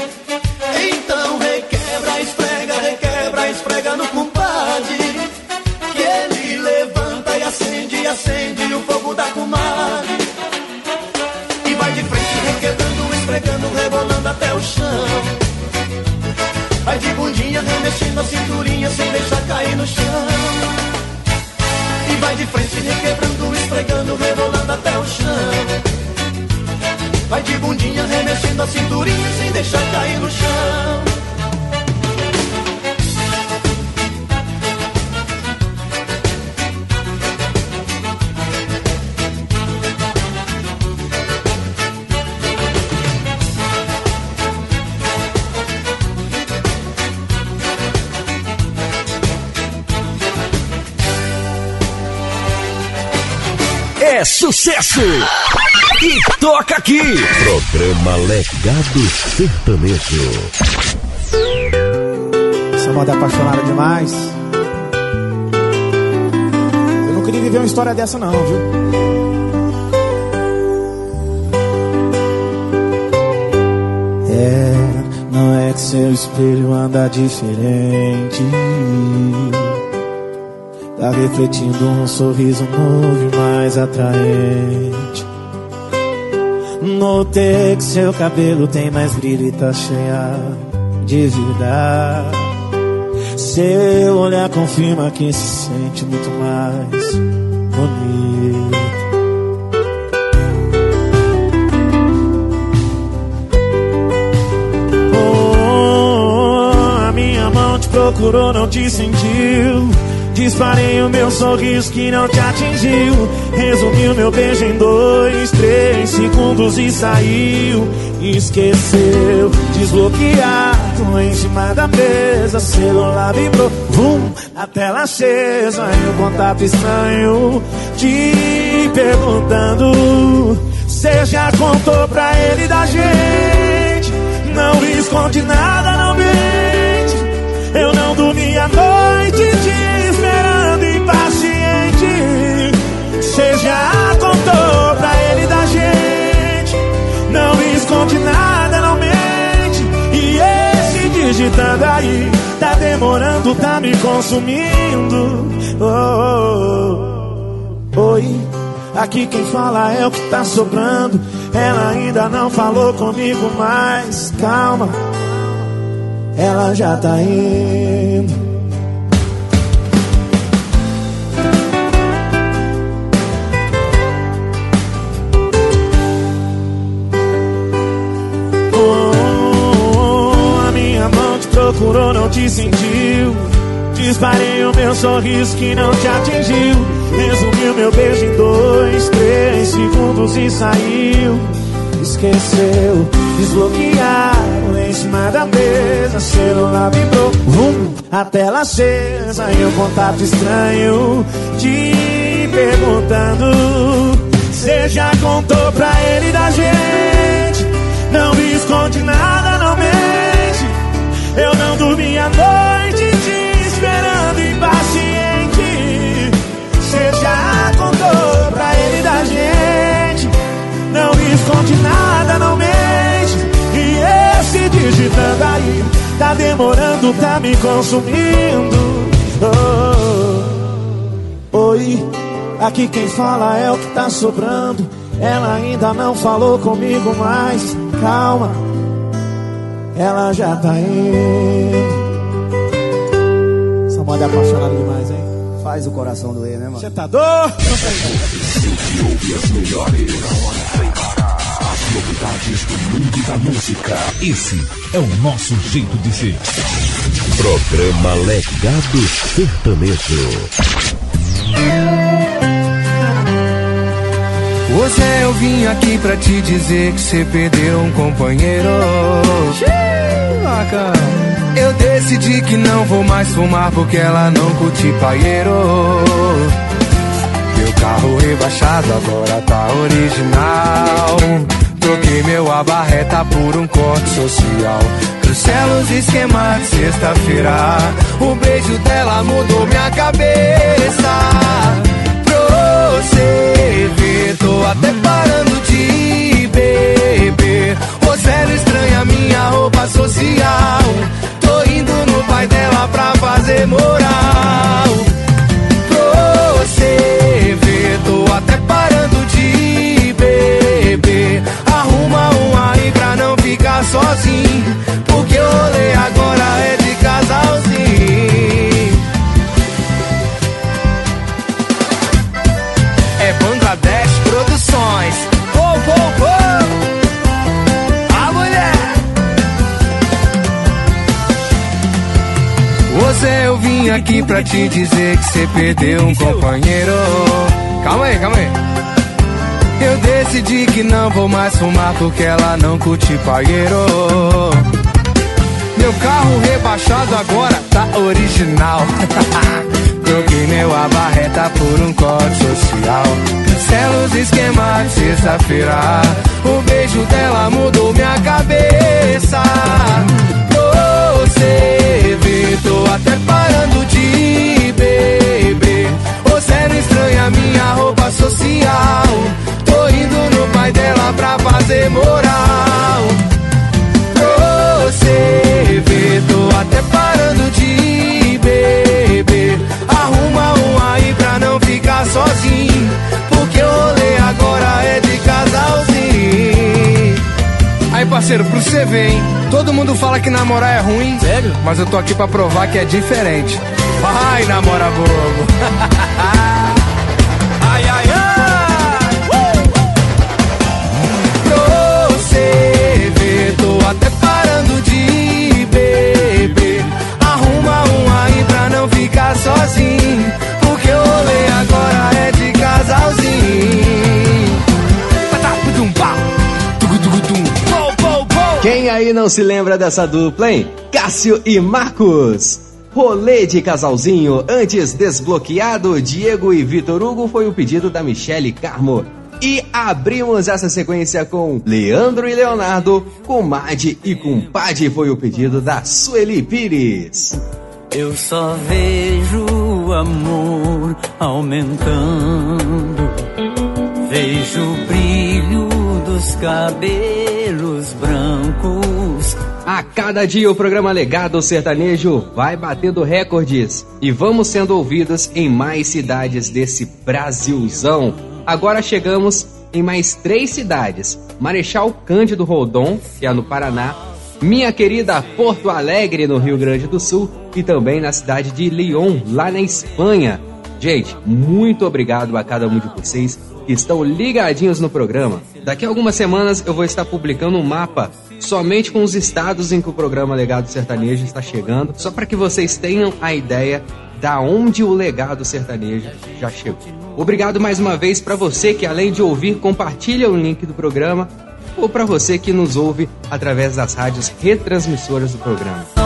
S17: requebra, esfrega no compadre Que ele levanta e acende, acende o fogo da comadre E vai de até o chão. Vai de bundinha remexendo a cinturinha sem deixar cair no chão. E vai de frente requebrando, esfregando, rebolando até o chão. Vai de bundinha remexendo a cinturinha sem deixar cair no chão.
S11: É sucesso! E toca aqui! Programa Legado Sertanejo.
S9: Essa moda é apaixonada demais. Eu não queria viver uma história dessa, não, viu? É, não é que seu espelho anda diferente. Tá refletindo um sorriso novo e mais atraente. Notei que seu cabelo tem mais brilho e tá cheia de vida. Seu olhar confirma que se sente muito mais bonito. Oh, a minha mão te procurou, não te sentiu. Disparei o meu sorriso que não te atingiu. Resumi o meu beijo em dois, três segundos e saiu. Esqueceu, desbloqueado em cima da mesa. Celular vibrou, vum, a tela acesa. E um contato estranho te perguntando. Você já contou pra ele da gente? Não esconde nada, não mente. Eu não dormi a noite te já contou pra ele da gente. Não esconde nada, não mente. E esse digitando aí tá demorando, tá me consumindo. Oh, oh, oh. Oi, aqui quem fala é o que tá sobrando. Ela ainda não falou comigo, mas calma ela já tá indo. Procurou, não te sentiu. Disparei o meu sorriso que não te atingiu. Resumi o meu beijo em dois, três segundos e saiu. Esqueceu, desbloquearam em cima da mesa. Celular vibrou, vum, a tela acesa. E um contato estranho te perguntando: Você já contou pra ele da gente? Não me esconde nada, não mente. Eu não dormi a noite te esperando impaciente. Você já contou pra ele da gente? Não esconde nada, não mente. E esse digitando aí tá demorando, tá me consumindo. Oh, oi, aqui quem fala é o que tá sobrando. Ela ainda não falou comigo, mas calma, ela já tá indo. Essa moda é apaixonada demais, hein?
S18: Faz o coração doer, né, mano?
S9: Você tá doido?
S11: Você ouve as melhores. As novidades do mundo da música. Esse é o nosso jeito de ser. Programa Legado Sertanejo.
S15: Você, eu vim aqui pra te dizer que você perdeu um companheiro. Eu decidi que não vou mais fumar porque ela não curte paieiro. Meu carro rebaixado agora tá original. Troquei meu abarreta por um corte social. Cancela os esquemas de sexta-feira. O beijo dela mudou minha cabeça. Você tô até parando de beber. Rosélio estranha minha roupa social. Tô indo no pai dela pra fazer moral. Pra você ver, tô até parando de beber. Arruma um aí pra não ficar sozinho.
S14: Porque o rolê agora é de casalzinho. Aqui pra te dizer que você perdeu um companheiro. Calma aí, calma aí. Eu decidi que não vou mais fumar porque ela não curte paieiro. Meu carro rebaixado agora tá original. Troquei meu abarreta por um código social. Cancela os esquemas de sexta-feira. O beijo dela mudou minha cabeça. Você tô até parando de beber. Você não estranha minha roupa social. Tô indo no pai dela pra fazer moral. Você vê, tô até parando de beber. Arruma um aí pra não ficar sozinho. Porque o rolê agora é de casalzinho. Aí, parceiro, pro você ver, hein? Todo mundo fala que namorar é ruim. Sério? Mas eu tô aqui pra provar que é diferente. Vai, namora bobo. aí não
S4: se lembra dessa dupla, hein? Cássio e Marcos. Rolê de casalzinho, antes desbloqueado, Diego e Vitor Hugo foi o pedido da Michele Carmo. E abrimos essa sequência com Leandro e Leonardo, com Madi e com Padi foi o pedido da Sueli Pires.
S8: Eu só vejo o amor aumentando. Vejo o brilho dos cabelos brancos.
S4: A cada dia o programa Legado Sertanejo vai batendo recordes e vamos sendo ouvidos em mais cidades desse Brasilzão. Agora chegamos em mais três cidades: Marechal Cândido Rondon, que é no Paraná, minha querida Porto Alegre, no Rio Grande do Sul, e também na cidade de Lyon, lá na Espanha. Gente, muito obrigado a cada um de vocês que estão ligadinhos no programa. Daqui a algumas semanas eu vou estar publicando um mapa somente com os estados em que o programa Legado Sertanejo está chegando, só para que vocês tenham a ideia da onde o legado sertanejo já chegou. Obrigado mais uma vez para você que além de ouvir compartilha o link do programa ou para você que nos ouve através das rádios retransmissoras do programa.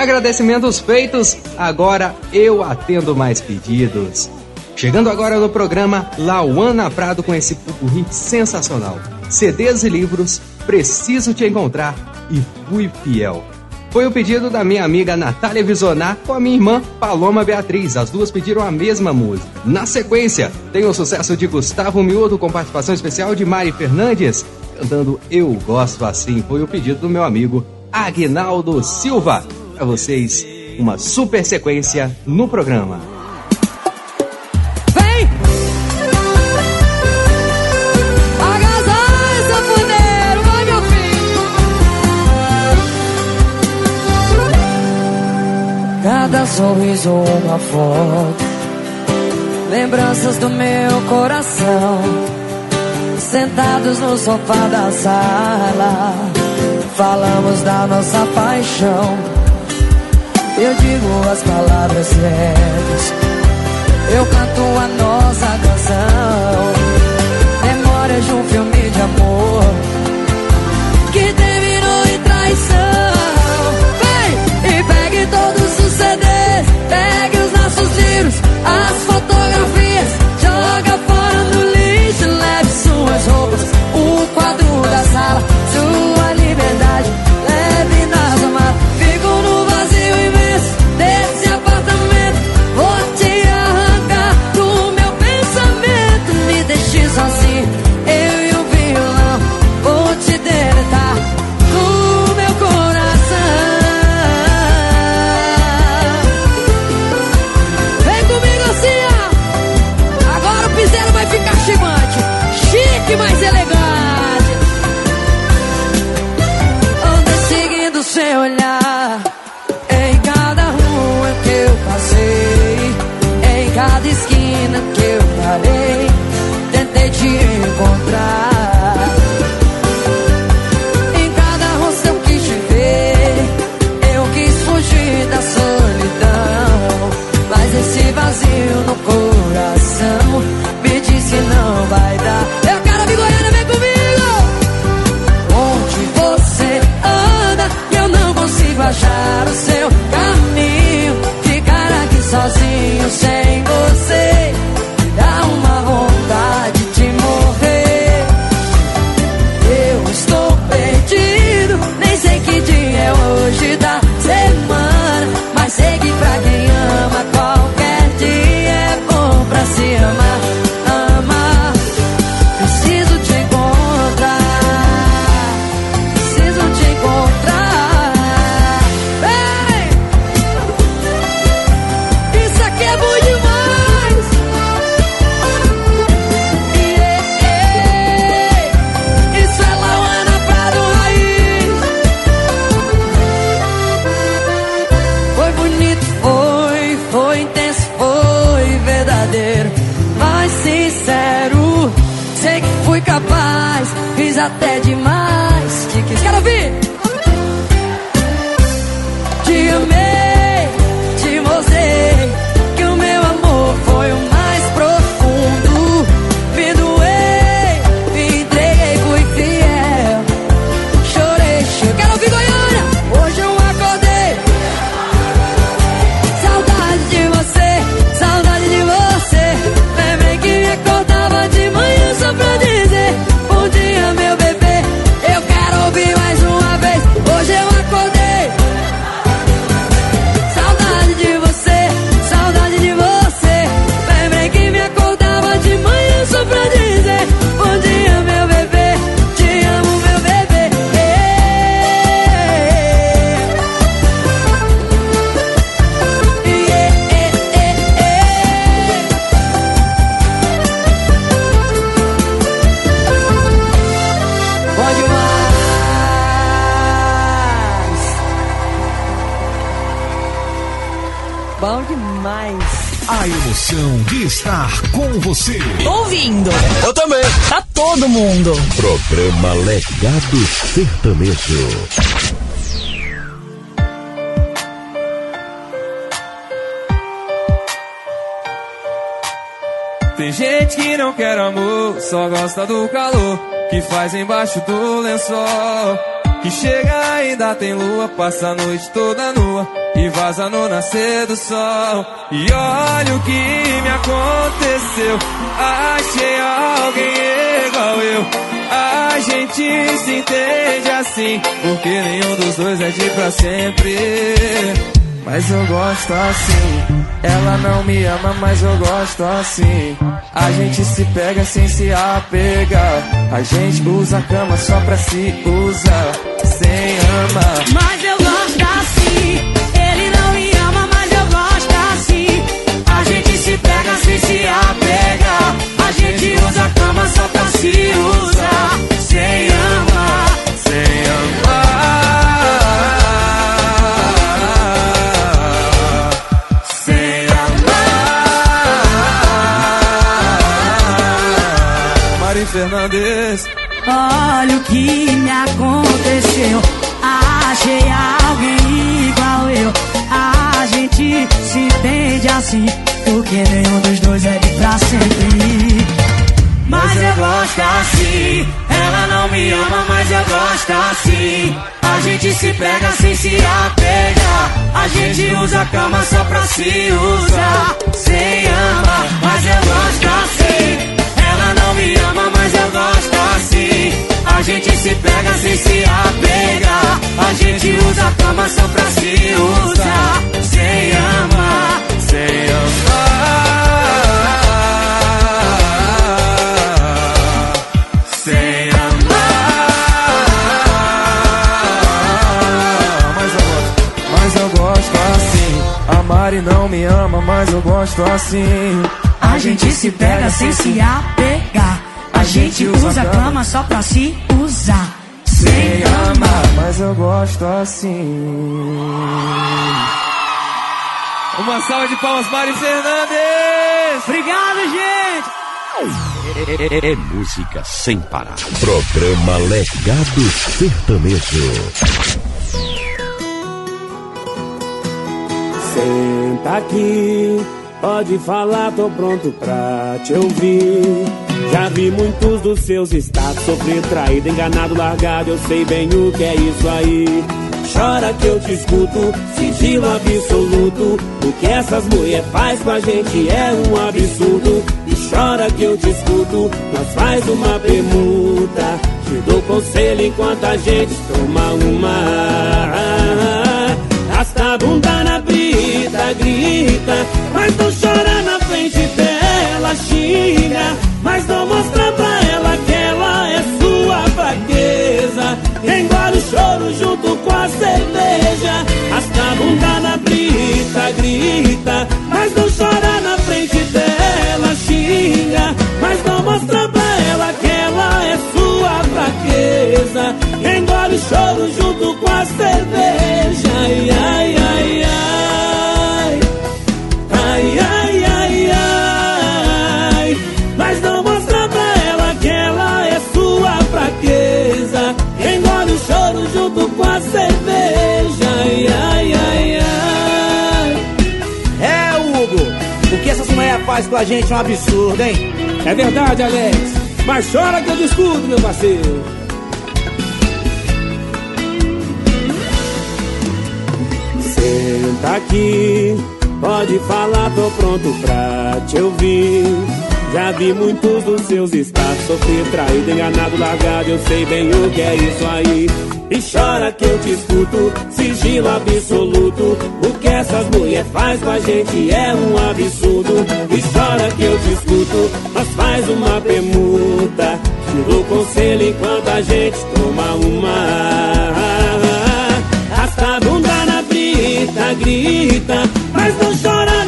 S4: Agradecimentos feitos, agora eu atendo mais pedidos. Chegando agora no programa Lauana Prado com esse pupurri sensacional. CDs e livros, preciso te encontrar e fui fiel. Foi o pedido da minha amiga Natália Visonar com a minha irmã Paloma Beatriz. As duas pediram a mesma música. Na sequência, tem o sucesso de Gustavo Miúdo com participação especial de Mari Fernandes, cantando Eu Gosto Assim. Foi o pedido do meu amigo Agnaldo Silva. Para vocês, uma super sequência no programa.
S2: Vem! Sanfoneiro, vai meu filho!
S5: Cada sorriso uma foto Lembranças do meu coração Sentados no sofá da sala Falamos da nossa paixão Eu digo as palavras certas. Eu canto a nossa canção. Memórias de um filme de amor
S1: Sertanejo.
S15: Tem gente que não quer amor, só gosta do calor que faz embaixo do lençol. Que chega ainda tem lua, passa a noite toda nua e vaza no nascer do sol. E olha o que me aconteceu, achei alguém igual eu. A gente se entende assim, porque nenhum dos dois é de pra sempre. Mas eu gosto assim. Ela não me ama, mas eu gosto assim. A gente se pega sem se apegar. A gente usa a cama só pra se usar, sem amar.
S2: Mas assim. Porque nenhum dos dois é de pra sempre. Mas eu gosto assim.
S15: Ela não me ama, mas eu gosto assim. A gente se pega sem se apegar. A gente usa a cama só pra se usar, sem amar. Mas eu gosto assim. Ela não me ama, mas eu gosto assim. A gente se pega sem se apegar. A gente usa a cama só pra se usar, sem amar, sem amar. Sem amar. Mas eu gosto, mas eu gosto assim. A Mari não me ama, mas eu gosto assim.
S2: A gente se pega sem se apegar. A gente usa a cama só pra se usar.
S15: Sem amar, mas eu gosto assim. Uma salva de palmas, Mari Fernandes! Obrigado, gente.
S1: É, música sem parar. Programa Legado Sertanejo.
S19: Senta aqui, pode falar, tô pronto pra te ouvir. Já vi muitos dos seus estados sofrer traído, enganado, largado. Eu sei bem o que é isso aí. Chora que eu te escuto, sigilo absoluto. O que essas mulheres faz com a gente é um absurdo. E chora que eu te escuto, nós faz uma permuta. Te dou conselho enquanto a gente toma uma. Rasta a bunda na brita, grita, mas não chora na frente dela, xinga, brita, grita, mas não chora na frente dela, xinga, mas não mostra pra ela que ela é sua fraqueza. Engole o choro junto com a cerveja.
S15: Fazem com a gente é um absurdo, hein?
S19: É verdade, Alex. Mas chora que eu discuto, meu parceiro. Senta aqui, pode falar, tô pronto pra te ouvir. Já vi muitos dos seus estados sofrer traído, enganado, largado. Eu sei bem o que é isso aí. E chora que eu te escuto, sigilo absoluto. O que essas mulheres faz com a gente é um absurdo. E chora que eu te escuto, mas faz uma permuta. Dou conselho enquanto a gente toma uma. Rasta a bunda na brita, grita, mas não chora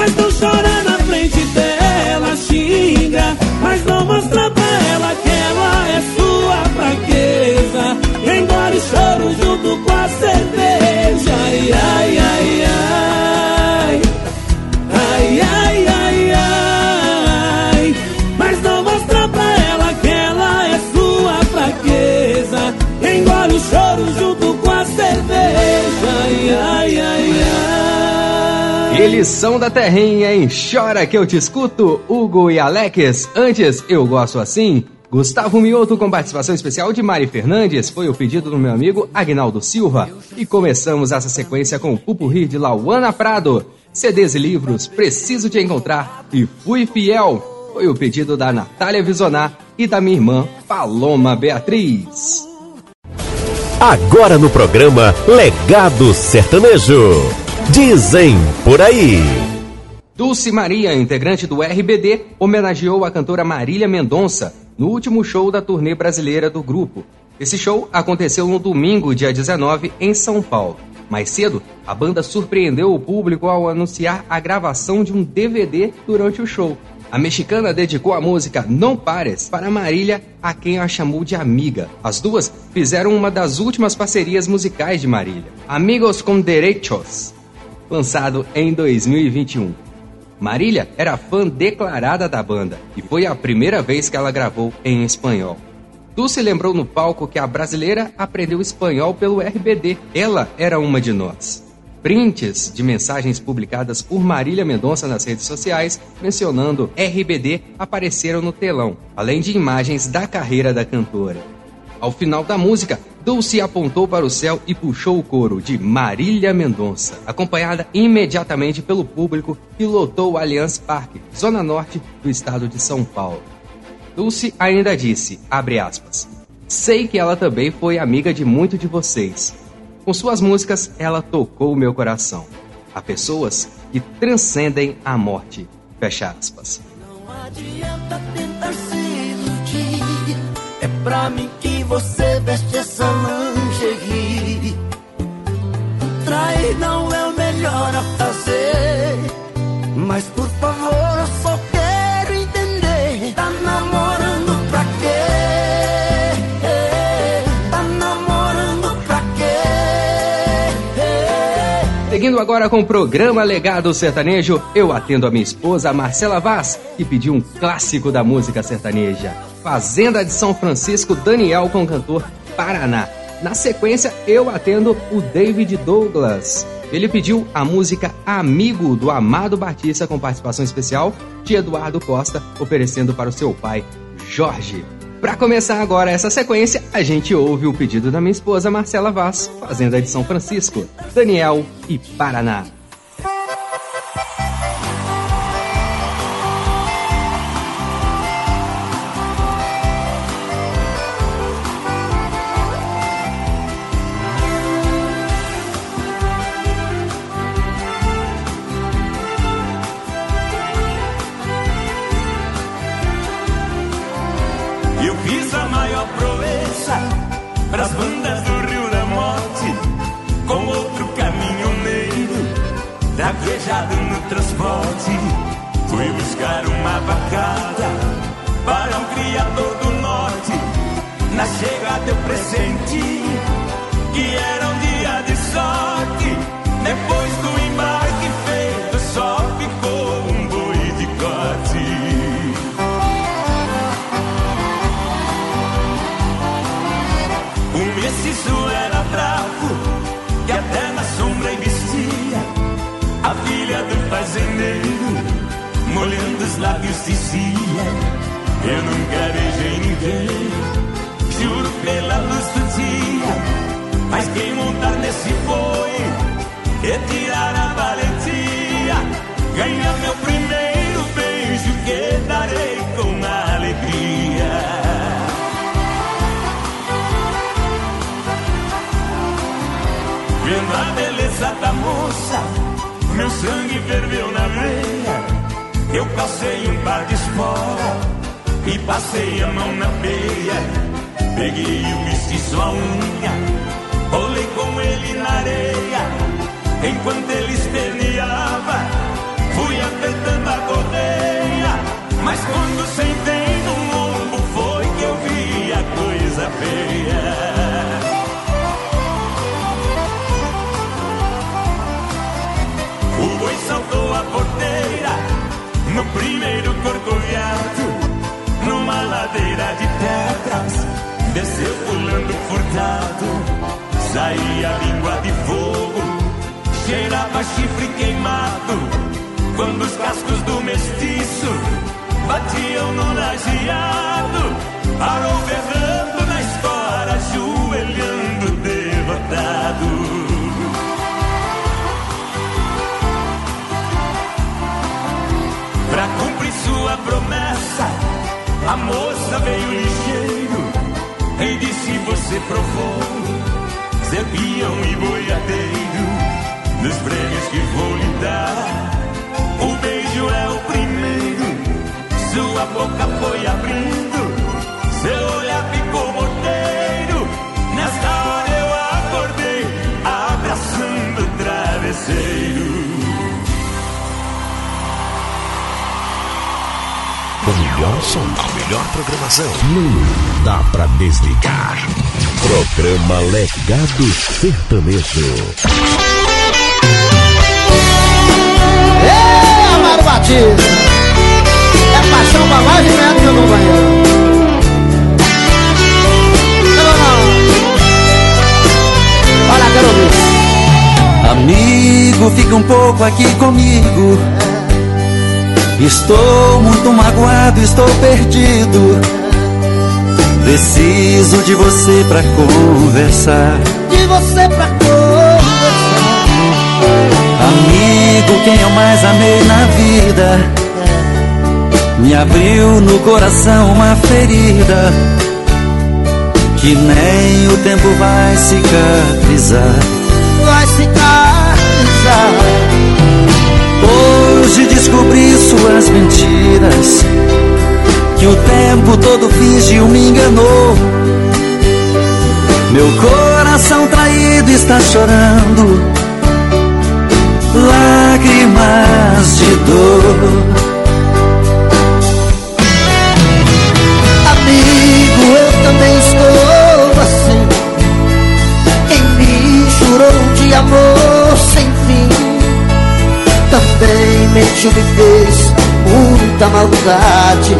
S19: mas não chora
S4: são da terrinha, hein? Chora que eu te escuto, Hugo e Alex. Antes, eu gosto assim. Gustavo Mioto com participação especial de Mari Fernandes foi o pedido do meu amigo Agnaldo Silva. E começamos essa sequência com o Pupurri de Lauana Prado. CDs e livros, preciso te encontrar. E fui fiel. Foi o pedido da Natália Visonar e da minha irmã Paloma Beatriz.
S1: Agora no programa Legado Sertanejo. Dizem por aí.
S4: Dulce Maria, integrante do RBD, homenageou a cantora Marília Mendonça no último show da turnê brasileira do grupo. Esse show aconteceu no domingo, dia 19, em São Paulo. Mais cedo, a banda surpreendeu o público ao anunciar a gravação de um DVD durante o show. A mexicana dedicou a música Não Pares para Marília, a quem a chamou de amiga. As duas fizeram uma das últimas parcerias musicais de Marília, Amigos com Derechos, lançado em 2021. Marília era fã declarada da banda e foi a primeira vez que ela gravou em espanhol. Dulce lembrou no palco que a brasileira aprendeu espanhol pelo RBD. Ela era uma de nós. Prints de mensagens publicadas por Marília Mendonça nas redes sociais mencionando RBD apareceram no telão, além de imagens da carreira da cantora. Ao final da música, Dulce apontou para o céu e puxou o coro de Marília Mendonça, acompanhada imediatamente pelo público que lotou o Allianz Parque, zona norte do estado de São Paulo. Dulce ainda disse, aspas, sei que ela também foi amiga de muito de vocês. Com suas músicas, ela tocou o meu coração. Há pessoas que transcendem a morte. Fecha aspas.
S8: adianta tentar se iludir. É pra mim você veste essa lingerie. Trair não é o melhor a fazer. Mas por favor, eu só quero entender. Tá namorando pra quê? Tá namorando pra quê?
S4: Seguindo agora com o programa Legado Sertanejo, eu atendo a minha esposa Marcela Vaz, que pediu um clássico da música sertaneja. Fazenda de São Francisco, Daniel com o cantor Paraná. Na sequência, eu atendo o David Douglas. Ele pediu a música Amigo do Amado Batista com participação especial de Eduardo Costa, oferecendo para o seu pai, Jorge. Para começar agora essa sequência, a gente ouve o pedido da minha esposa Marcela Vaz, Fazenda de São Francisco, Daniel e Paraná.
S19: Eu fiz a maior proeza pras bandas do Rio da Morte, com outro caminhoneiro, traquejado no transporte. Fui buscar uma vacada para um criador do norte. Na chegada eu pressenti que era molhando os lábios dizia: Eu nunca beijei ninguém, juro pela luz do dia. Mas quem montar nesse boi e tirar a valentia, ganha meu primeiro beijo que darei com alegria. Vendo a beleza da moça, meu sangue ferveu na veia. Eu calcei um par de espora e passei a mão na peia. Peguei o mestiço a unha, rolei com ele na areia. Enquanto ele esperneava, fui apertando a correia. Mas quando sentei no lombo, foi que eu vi a coisa feia. O boi saltou a porteira no primeiro corcoviado, numa ladeira de pedras, desceu pulando furtado. Saía língua de fogo, cheirava chifre queimado. Quando os cascos do mestiço batiam no lajeado, parou berrando a moça veio ligeiro e disse: Você provou ser peão e boiadeiro nos prêmios que vou lhe dar. O beijo é o primeiro, sua boca foi abrindo,
S1: melhor som, a melhor programação. Não dá pra desligar. Programa Legado Sertanejo.
S20: Ei, Amaro Batista É paixão pra mais de metro, meu companheiro Não, não. Olha, quero ouvir
S3: Amigo, fica um pouco aqui comigo. Estou muito magoado, estou perdido. Preciso de você pra conversar.
S20: De você pra conversar
S3: Amigo, quem eu mais amei na vida. Me abriu no coração uma ferida. Que nem o tempo vai cicatrizar.
S20: Vai cicatrizar
S3: Hoje descobri suas mentiras. Que o tempo todo fingiu, me enganou. Meu coração traído está chorando. Lágrimas de dor.
S20: Amigo, eu também estou assim Quem me jurou de amor
S21: beijo me fez muita maldade.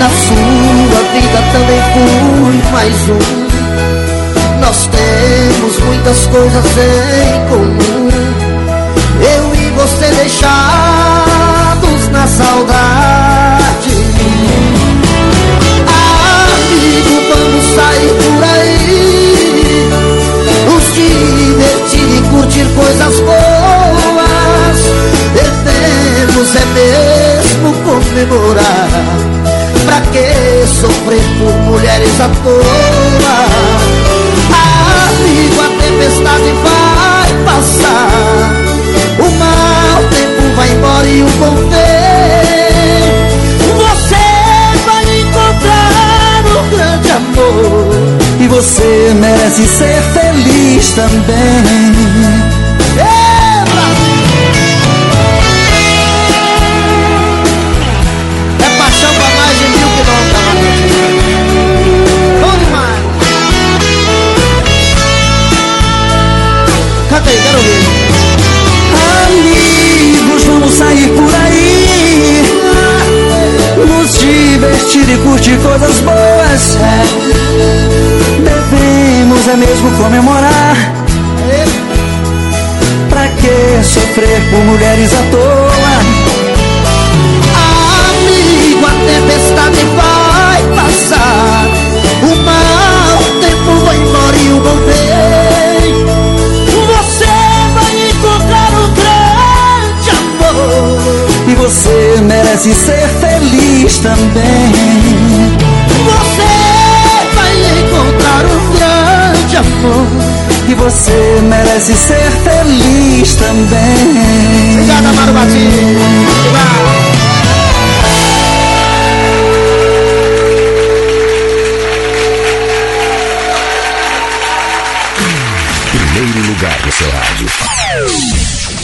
S21: Na sua vida também fui mais um. Nós temos muitas coisas em comum. Eu e você deixados na saudade. Amigo, vamos sair por aí. Curtir coisas boas. Devemos é mesmo comemorar. Pra que sofrer por mulheres à toa? Amigo, a tempestade vai passar. O mau tempo vai embora e o bom vem. Você vai encontrar um grande amor.
S22: E você merece ser feliz também.
S23: Quero.
S22: Amigos, vamos sair por aí. Nos divertir e curtir coisas boas. Devemos é mesmo comemorar. Pra que sofrer por mulheres à toa?
S21: Você
S22: merece ser feliz também.
S21: Você vai encontrar um grande amor.
S22: E você merece ser feliz também.
S23: Obrigado, Amaro Batista.
S1: Primeiro lugar do seu rádio.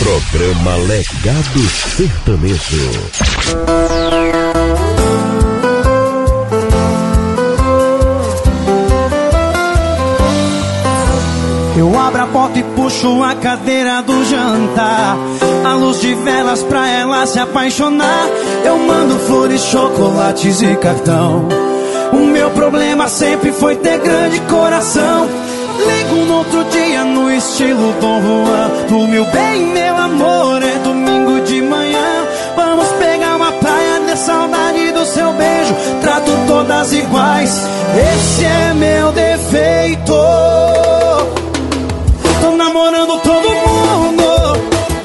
S1: Programa Legado Sertanejo.
S9: Eu abro a porta e puxo a cadeira do jantar. A luz de velas pra ela se apaixonar. Eu mando flores, chocolates e cartão. O meu problema sempre foi ter grande coração. Ligo no outro estilo Dom Juan. Do meu bem, meu amor, é domingo de manhã. Vamos pegar uma praia, de saudade do seu beijo. Trato todas iguais, esse é meu defeito. Tô namorando todo mundo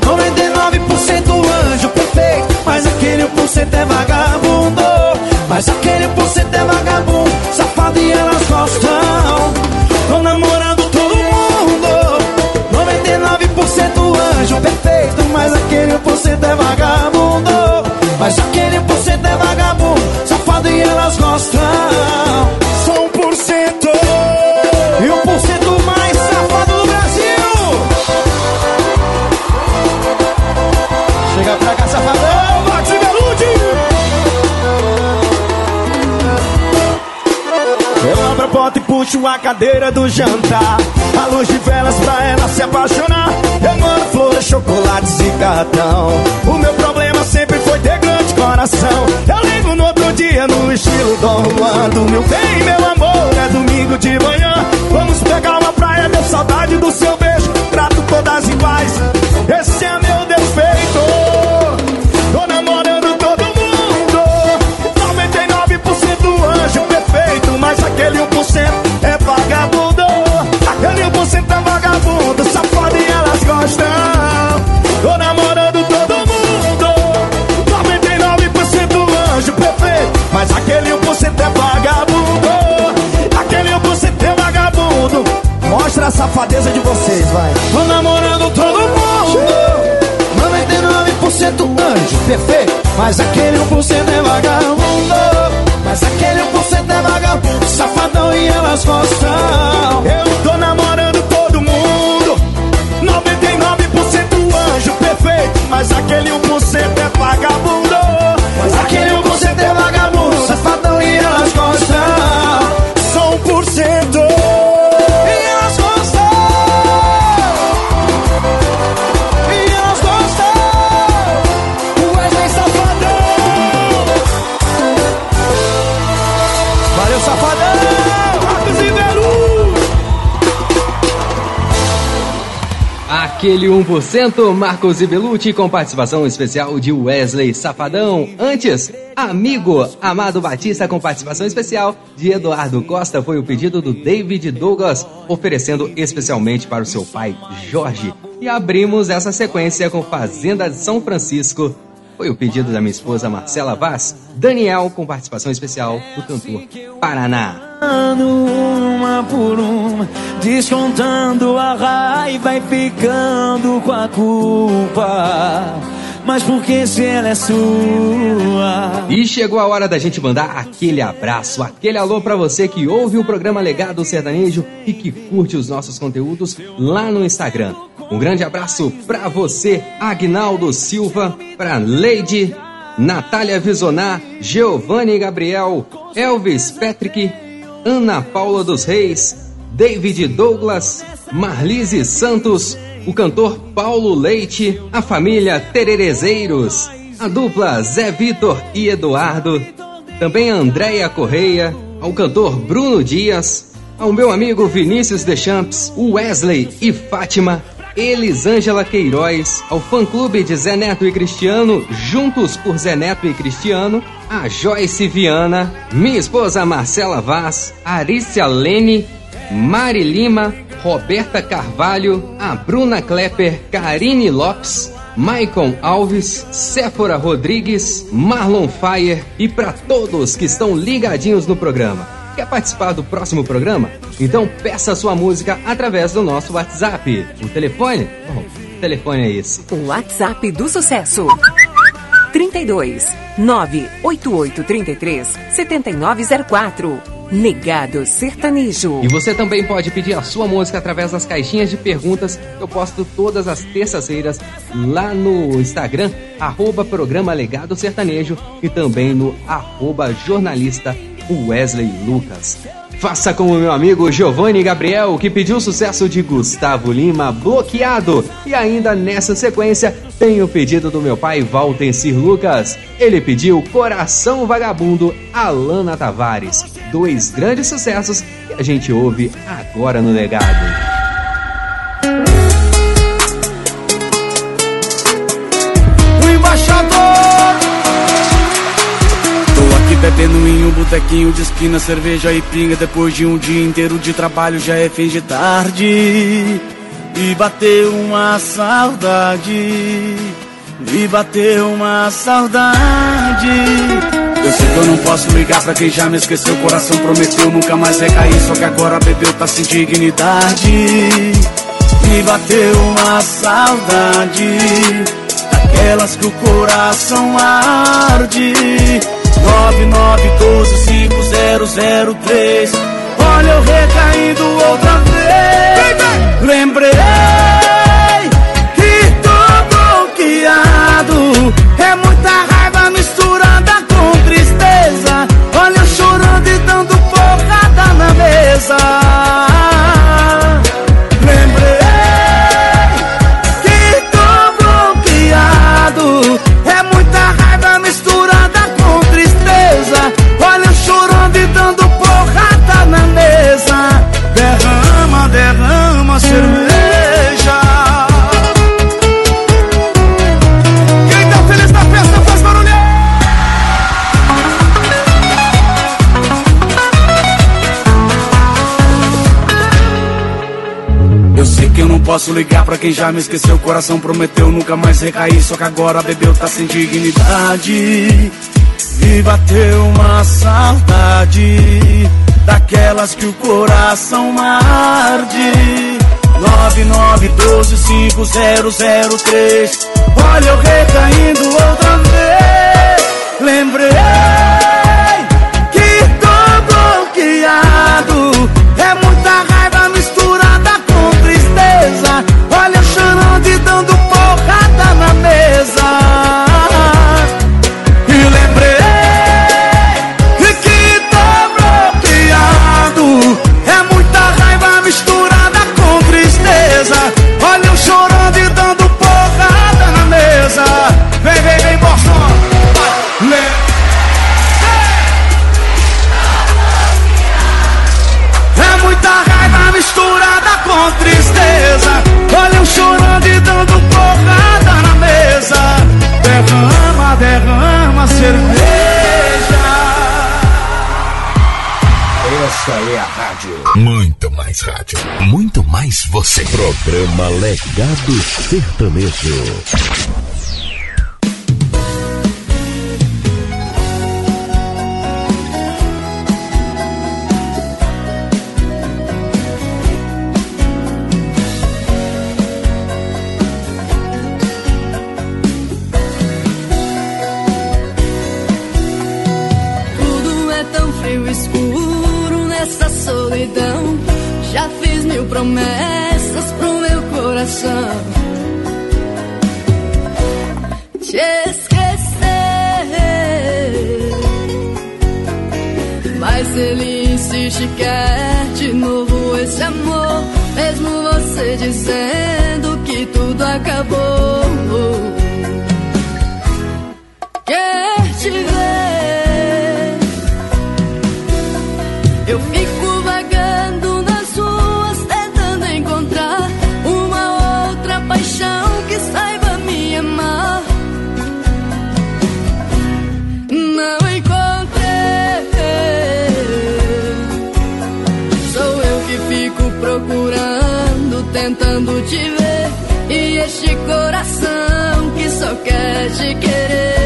S9: 99% anjo perfeito Mas aquele 1% é vagabundo puxo a cadeira do jantar. A luz de velas pra ela se apaixonar. Eu mando flores, chocolates e cartão. O meu problema sempre foi ter grande coração. Eu ligo no outro dia no estilo Dom Juan Do meu bem, meu amor, é domingo de manhã. Vamos pegar uma praia, deu saudade do seu beijo. Trato todas iguais, esse é meu defeito. Tô namorando todo mundo. 99% anjo perfeito. Mas aquele 1% a safadeza de vocês, vai. Tô namorando todo mundo. 99% anjo perfeito. Mas aquele 1% é vagabundo. Mas aquele 1% é vagabundo. Safadão e elas gostam. Eu tô namorando todo mundo. 99% anjo perfeito. Mas aquele 1% é vagabundo. Mas aquele
S4: aquele 1%, Marcos Ibelucci com participação especial de Wesley Safadão. Antes, Amigo, Amado Batista com participação especial de Eduardo Costa foi o pedido do David Douglas, oferecendo especialmente para o seu pai, Jorge. E abrimos essa sequência com Fazenda de São Francisco, foi o pedido da minha esposa Marcela Vaz, Daniel com participação especial do cantor Paraná.
S9: Uma por uma, descontando a raiva e ficando com a culpa. Mas por que se ela é sua?
S4: E chegou a hora da gente mandar aquele abraço, aquele alô para você que ouve o programa Legado Sertanejo e que curte os nossos conteúdos lá no Instagram. Um grande abraço para você, Agnaldo Silva, para Leide, Natália Visonar, Giovanni Gabriel, Elvis Patrick, Ana Paula dos Reis, David Douglas, Marlise Santos, o cantor Paulo Leite, a família Tererezeiros, a dupla Zé Vitor e Eduardo, também a Andréia Correia, ao cantor Bruno Dias, ao meu amigo Vinícius Deschamps, Wesley e Fátima, Elisângela Queiroz, ao fã-clube de Zé Neto e Cristiano, Juntos por Zé Neto e Cristiano, a Joyce Viana, minha esposa Marcela Vaz, Arícia Lene, Mari Lima, Roberta Carvalho, a Bruna Klepper, Karine Lopes, Maicon Alves, Séfora Rodrigues, Marlon Fire e para todos que estão ligadinhos no programa. Quer participar do próximo programa? Então peça sua música através do nosso WhatsApp. O telefone? Bom, o telefone é esse.
S7: O WhatsApp do sucesso. 32 988 33 7904. Negado Sertanejo.
S4: E você também pode pedir a sua música através das caixinhas de perguntas que eu posto todas as terças-feiras lá no Instagram, arroba programa Legado Sertanejo e também no arroba jornalista Wesley Lucas. Faça como meu amigo Giovanni Gabriel, que pediu o sucesso de Gustavo Lima, bloqueado. E ainda nessa sequência, tem o pedido do meu pai Valtencir Lucas. Ele pediu Coração Vagabundo, Alana Tavares. Dois grandes sucessos que a gente ouve agora no legado.
S9: Bebendo em um botequinho de esquina, cerveja e pinga. Depois de um dia inteiro de trabalho, já é fim de tarde. E bateu uma saudade. E bateu uma saudade. Eu sei que eu não posso ligar pra quem já me esqueceu. O coração prometeu nunca mais recair. Só que agora bebeu, tá sem dignidade. E bateu uma saudade. Daquelas que o coração arde. 99125003 Olha eu recaindo outra vez Lembrei mesa posso ligar pra quem já me esqueceu. O coração prometeu nunca mais recair. Só que agora bebeu, tá sem dignidade. E bateu uma saudade daquelas que o coração arde. 99125003 Olha eu recaindo outra vez. Lembrei
S1: Esta é a rádio. Muito mais rádio. Muito mais você. Programa Legado Sertanejo.
S24: Tudo é tão frio e escuro nessa solidão. Já fiz mil promessas pro meu coração. Te esquecer. Mas ele insiste, quer de novo esse amor. Mesmo você dizendo que tudo acabou. Só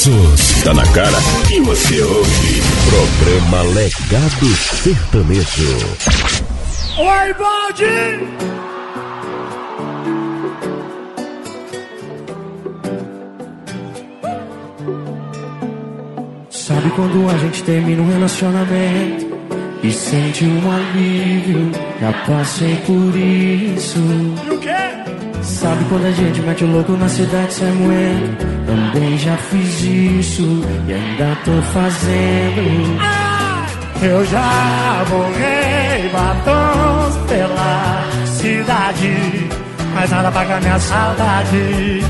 S1: sucessos. Tá na cara e você ouve. Programa Legado Sertanejo.
S25: Oi, Baldi!
S26: Sabe quando a gente termina um relacionamento e sente um alívio? Já passei por isso.
S25: E o quê?
S26: Sabe quando a gente mete o louco na cidade sem moendo? Também já fiz isso e ainda tô fazendo.
S25: Eu já borrei batons pela cidade, mas nada paga minha saudade.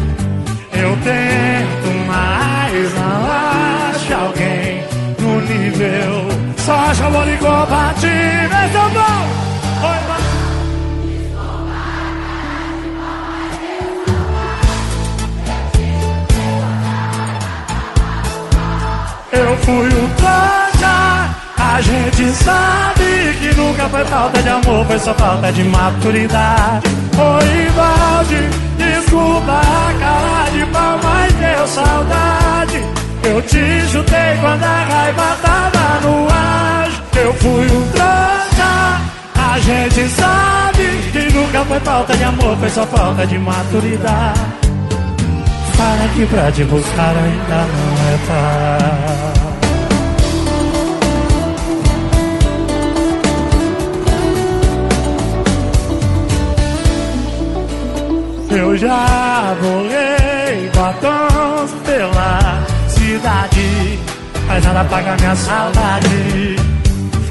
S25: Eu tento, mas não acho alguém no nível. Só acho amor incompatível. O bom! Eu fui o trouxa, a gente sabe que nunca foi falta de amor, foi só falta de maturidade. Oi, Valde, desculpa a cara de pau, mas deu saudade. Eu te chutei quando a raiva tava no ar. Eu fui um trouxa, a gente sabe que nunca foi falta de amor, foi só falta de maturidade. Fala que pra te buscar ainda não é tarde. Eu já borrei batons pela cidade, mas nada paga minha saudade.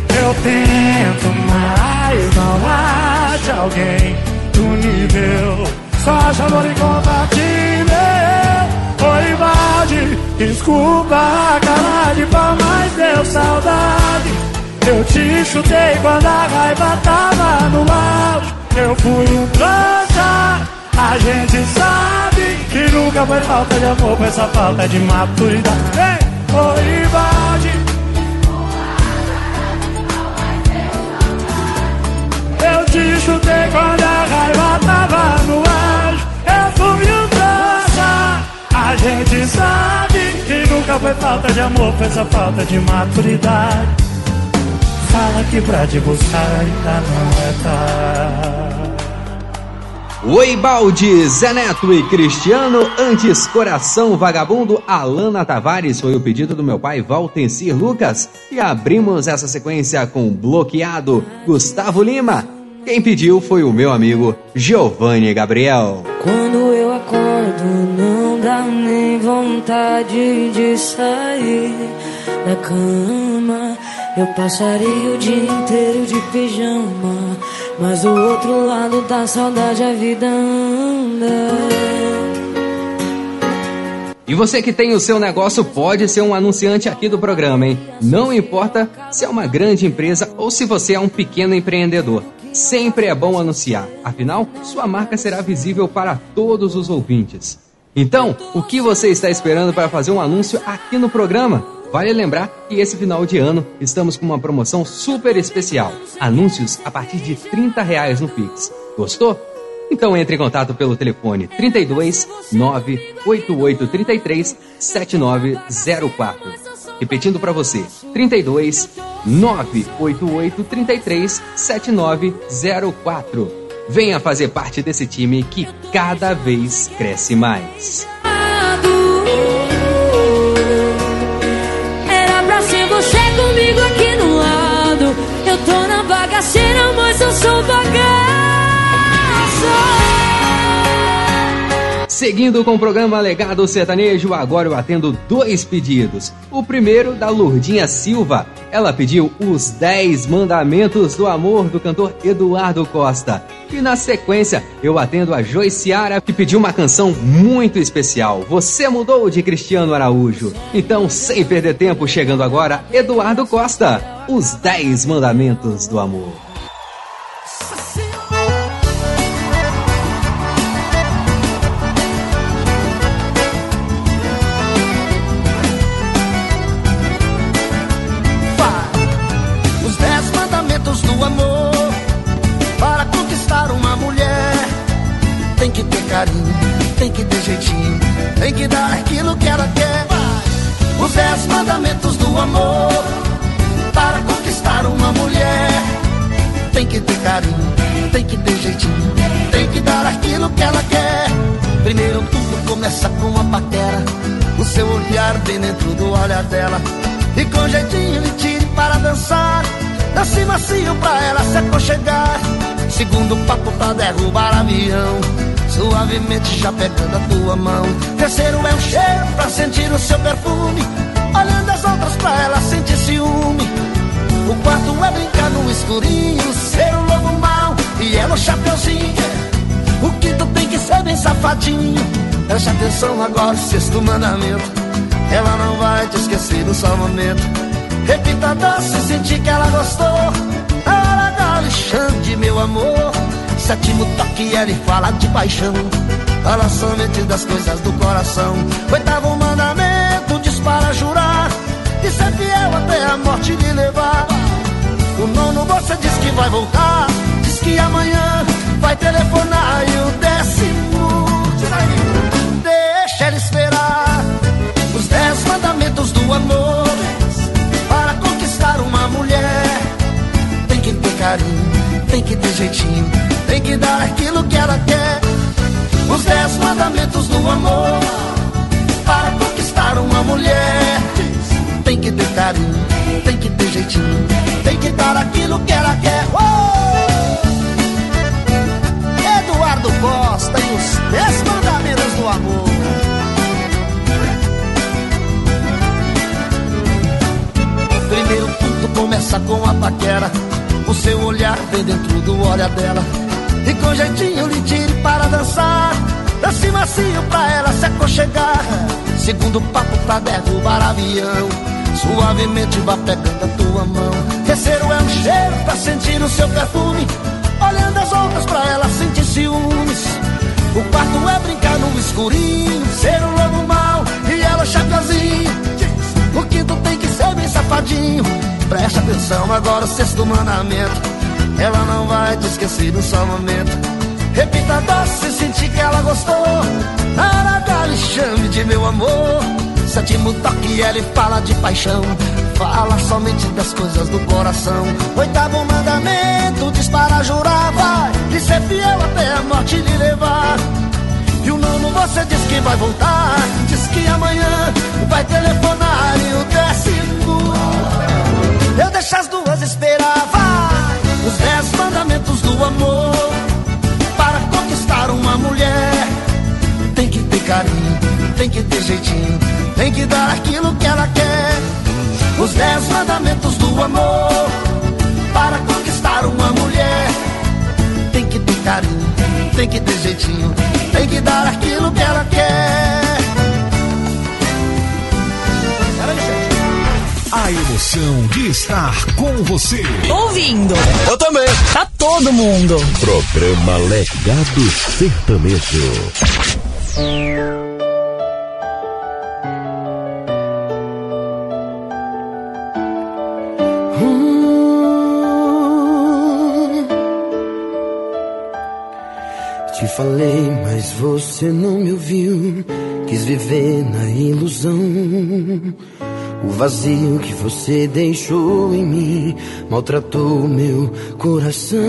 S25: Eu tento, mas não acha alguém do nível. Só acha amor incompatível. Desculpa a cara de pau, mas deu saudade. Eu te chutei quando a raiva tava no auge. Eu fui um trouxa. A gente sabe que nunca foi falta de amor, foi essa falta de maturidade. Ei, oi, Valde. Eu te chutei quando a raiva tava no ar. Eu fui um. A gente sabe que nunca foi falta de amor, foi essa falta de maturidade. Fala que pra te buscar ainda não é tarde.
S4: Oi, Balde, Zé Neto e Cristiano, antes Coração Vagabundo, Alana Tavares foi o pedido do meu pai Valtencir Lucas. E abrimos essa sequência com Bloqueado, Gustavo Lima. Quem pediu foi o meu amigo Giovanni Gabriel.
S27: Quando eu acordo, não dá nem vontade de sair da cama. Eu passaria o dia inteiro de pijama. Mas do outro lado da saudade a vida anda.
S4: E você que tem o seu negócio pode ser um anunciante aqui do programa, hein? Não importa se é uma grande empresa ou se você é um pequeno empreendedor. Sempre é bom anunciar, afinal, sua marca será visível para todos os ouvintes. Então, o que você está esperando para fazer um anúncio aqui no programa? Vale lembrar que esse final de ano estamos com uma promoção super especial. Anúncios a partir de 30 reais no Pix. Gostou? Então entre em contato pelo telefone 32 98833 7904. Repetindo para você, 32 98833 7904. Venha fazer parte desse time que cada vez cresce mais.
S27: Era pra ser você comigo aqui no lado. Eu tô na bagaceira, mas eu sou bagaço.
S4: Seguindo com o programa Legado Sertanejo, agora eu atendo dois pedidos. O primeiro da Lourdinha Silva. Ela pediu os 10 mandamentos do amor do cantor Eduardo Costa. E na sequência, eu atendo a Joiciara, que pediu uma canção muito especial. Você mudou de Cristiano Araújo. Então, sem perder tempo, chegando agora, Eduardo Costa. Os 10 mandamentos do amor.
S17: Olhar bem dentro do olhar dela E com jeitinho lhe tire para dançar. Dance macio pra ela se aconchegar. Segundo papo pra derrubar avião. Suavemente já pegando a tua mão. Terceiro é um cheiro pra sentir o seu perfume. Olhando as outras pra ela sentir ciúme. O quarto é brincar no escurinho Ser o lobo mau e ela o chapeuzinho. O quinto tem que ser bem safadinho. Preste atenção agora, sexto mandamento Ela não vai te esquecer no só momento. Repita doce e sentir que ela gostou. Ela dá Alexandre, meu amor. Sétimo toque, ela fala de paixão. Fala somente das coisas do coração. Oitavo mandamento, diz para jurar. E ser fiel até a morte lhe levar. O nono você diz que vai voltar. Diz que amanhã vai telefonar. E o décimo, deixa ela esperar dez mandamentos do amor para conquistar uma mulher Tem que ter carinho, tem que ter jeitinho Tem que
S28: dar aquilo que ela quer. Os dez mandamentos do amor para conquistar uma mulher. Tem que ter carinho, tem que ter jeitinho, tem que dar aquilo que ela quer. Eduardo Costa e os dez mandamentos do amor. Primeiro ponto começa com a paquera. O seu olhar vem dentro do olhar dela. E com jeitinho lhe tire para dançar. Dance macio pra ela se aconchegar. Segundo papo pra derrubar avião. Suavemente vá pegando a tua mão. Terceiro é um cheiro pra sentir o seu perfume. Olhando as outras pra ela sentir ciúmes. O quarto é brincar no escurinho. Ser um lobo mau e ela chacazinho. O quinto tem que ser bem safadinho. Presta atenção agora, o sexto mandamento. Ela não vai te esquecer no só momento. Repita doce, sentir que ela gostou. Lhe chame de meu amor. Sétimo toque, ele fala de paixão. Fala somente das coisas do coração. Oitavo mandamento, diz para jurar, vai. De ser fiel até a morte lhe levar. E o nono você diz que vai voltar. Diz que amanhã vai telefonar. E o décimo, eu deixo as duas esperar, vai. Os dez mandamentos do amor para conquistar uma mulher. Tem que ter carinho, tem que ter jeitinho, tem que dar aquilo que ela quer. Os dez mandamentos do amor para conquistar uma mulher. Tem que ter carinho, tem que ter jeitinho, tem que dar aquilo que ela quer.
S1: A emoção de estar com você.
S11: Ouvindo.
S1: Eu também.
S11: Tá todo mundo.
S1: Programa Legado Sertanejo.
S8: Te falei, mas você não me ouviu. Quis viver na ilusão. O vazio que você deixou em mim maltratou meu coração.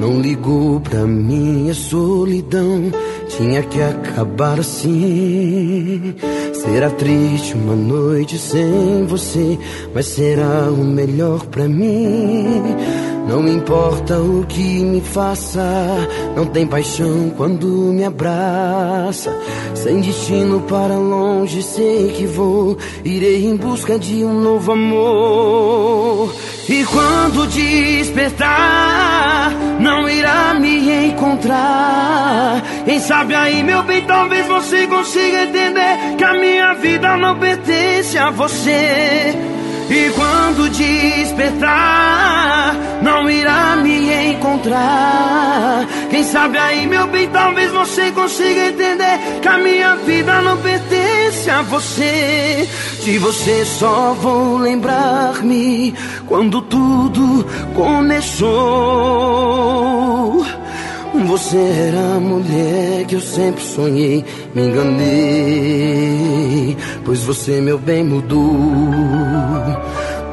S8: Não ligou pra minha solidão. Tinha que acabar assim. Será triste uma noite sem você, mas será o melhor pra mim. Não importa o que me faça, não tem paixão quando me abraça. Sem destino para longe, sei que vou, irei em busca de um novo amor. E quando despertar, não irá me encontrar. Quem sabe aí, meu bem, talvez você consiga entender que a minha vida não pertence a você. E quando despertar, não irá me encontrar. Quem sabe aí, meu bem, talvez você consiga entender que a minha vida não pertence a você. De você só vou lembrar-me quando tudo começou. Você era a mulher que eu sempre sonhei, me enganei. Pois você, meu bem, mudou.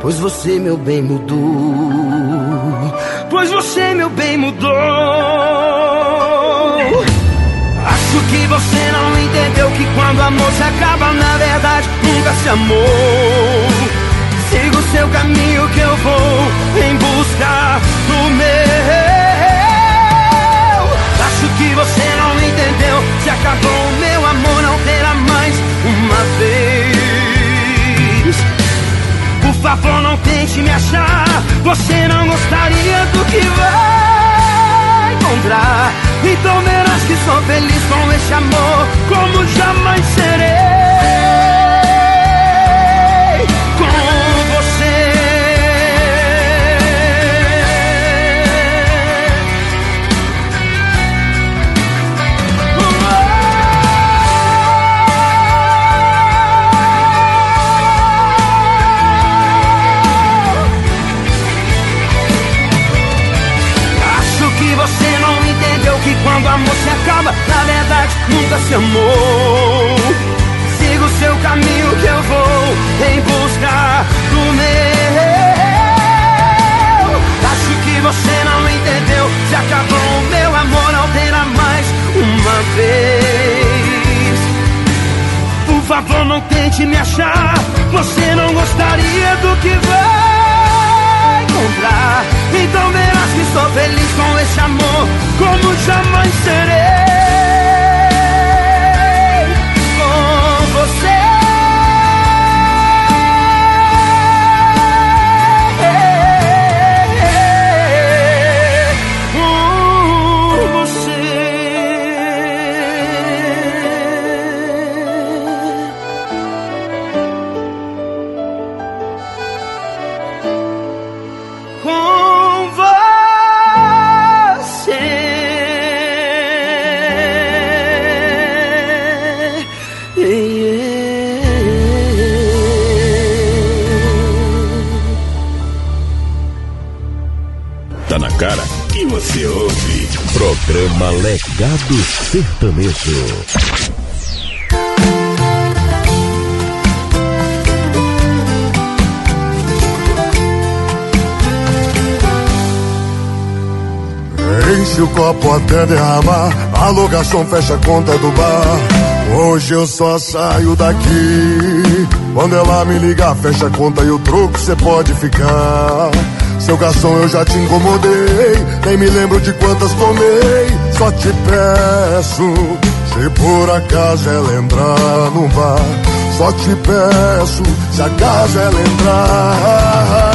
S8: Pois você, meu bem, mudou. Pois você, meu bem, mudou. Acho que você não entendeu que quando amor se acaba, na verdade, nunca se amou. Siga o seu caminho que eu vou em busca do meu. Que você não entendeu. Se acabou o meu amor, não terá mais uma vez. Por favor, não tente me achar. Você não gostaria do que vai encontrar. Então verás que sou feliz com esse amor, como jamais serei. amor se acaba, na verdade nunca se amou. Siga o seu caminho que eu vou em busca do meu. Acho que você não entendeu, se acabou o meu amor, não terá mais uma vez. Por favor, não tente me achar,
S9: você não gostaria do que vai encontrar. Então verás que sou feliz com esse amor, como jamais serei. Com você.
S1: Sertanejo.
S29: Enche o copo até derramar. Alô, garçom, fecha a conta do bar. Hoje eu só saio daqui. Quando ela me ligar, fecha a conta e o troco cê pode ficar. Seu garçom, eu já te incomodei. Nem me lembro de quantas tomei. Só te peço, se por acaso ela entrar no bar. Só te peço, se acaso ela entrar.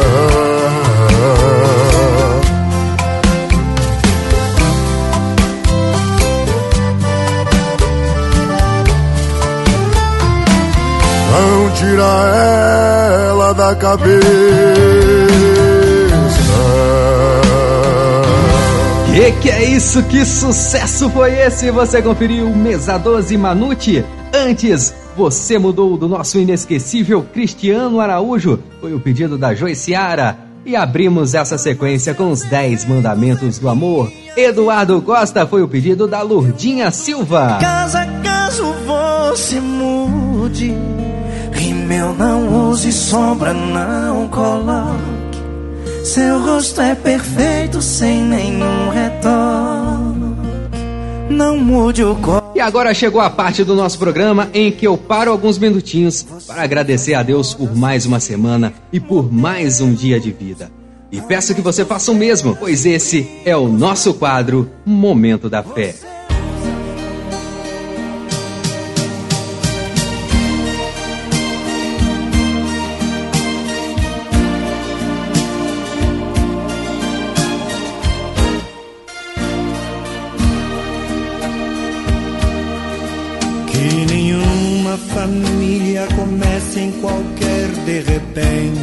S29: tira ela da cabeça.
S4: Que que é isso? Que sucesso foi esse? Você conferiu Mesa 12 Manute? Antes, você mudou do nosso inesquecível Cristiano Araújo. Foi o pedido da Joiciara. E abrimos essa sequência com os 10 mandamentos do amor. Eduardo Costa foi o pedido da Lurdinha Silva.
S9: Caso caso você mude Rímel não use sombra, não coloque Seu rosto é perfeito sem nenhum retoque Não mude o corpo
S4: E agora chegou a parte do nosso programa em que eu paro alguns minutinhos para agradecer a Deus por mais uma semana e por mais um dia de vida. E peço que você faça o mesmo, pois esse é o nosso quadro Momento da Fé.